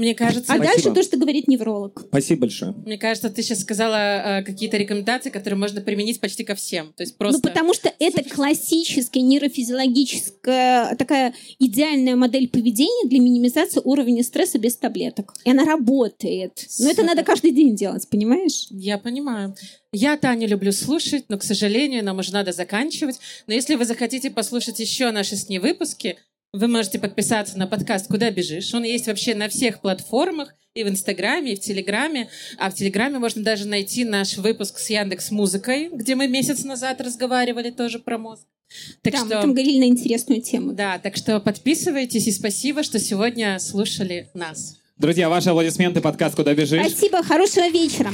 Мне кажется... А Спасибо. дальше то, что говорит невролог. Спасибо большое. Мне кажется, ты сейчас сказала э, какие-то рекомендации, которые можно применить почти ко всем. То есть просто... Ну, потому что это классическая нейрофизиологическая такая идеальная модель поведения для минимизации уровня стресса без таблеток. И она работает. Но это надо каждый день делать, понимаешь? Я понимаю. Я Таню люблю слушать, но, к сожалению, нам уже надо заканчивать. Но если вы захотите послушать еще наши с ней выпуски, вы можете подписаться на подкаст «Куда бежишь?». Он есть вообще на всех платформах, и в Инстаграме, и в Телеграме. А в Телеграме можно даже найти наш выпуск с Яндекс Музыкой, где мы месяц назад разговаривали тоже про мозг. Так да, что, мы там говорили на интересную тему. Да, так что подписывайтесь и спасибо, что сегодня слушали нас. Друзья, ваши аплодисменты, подкаст «Куда бежишь?». Спасибо, хорошего вечера.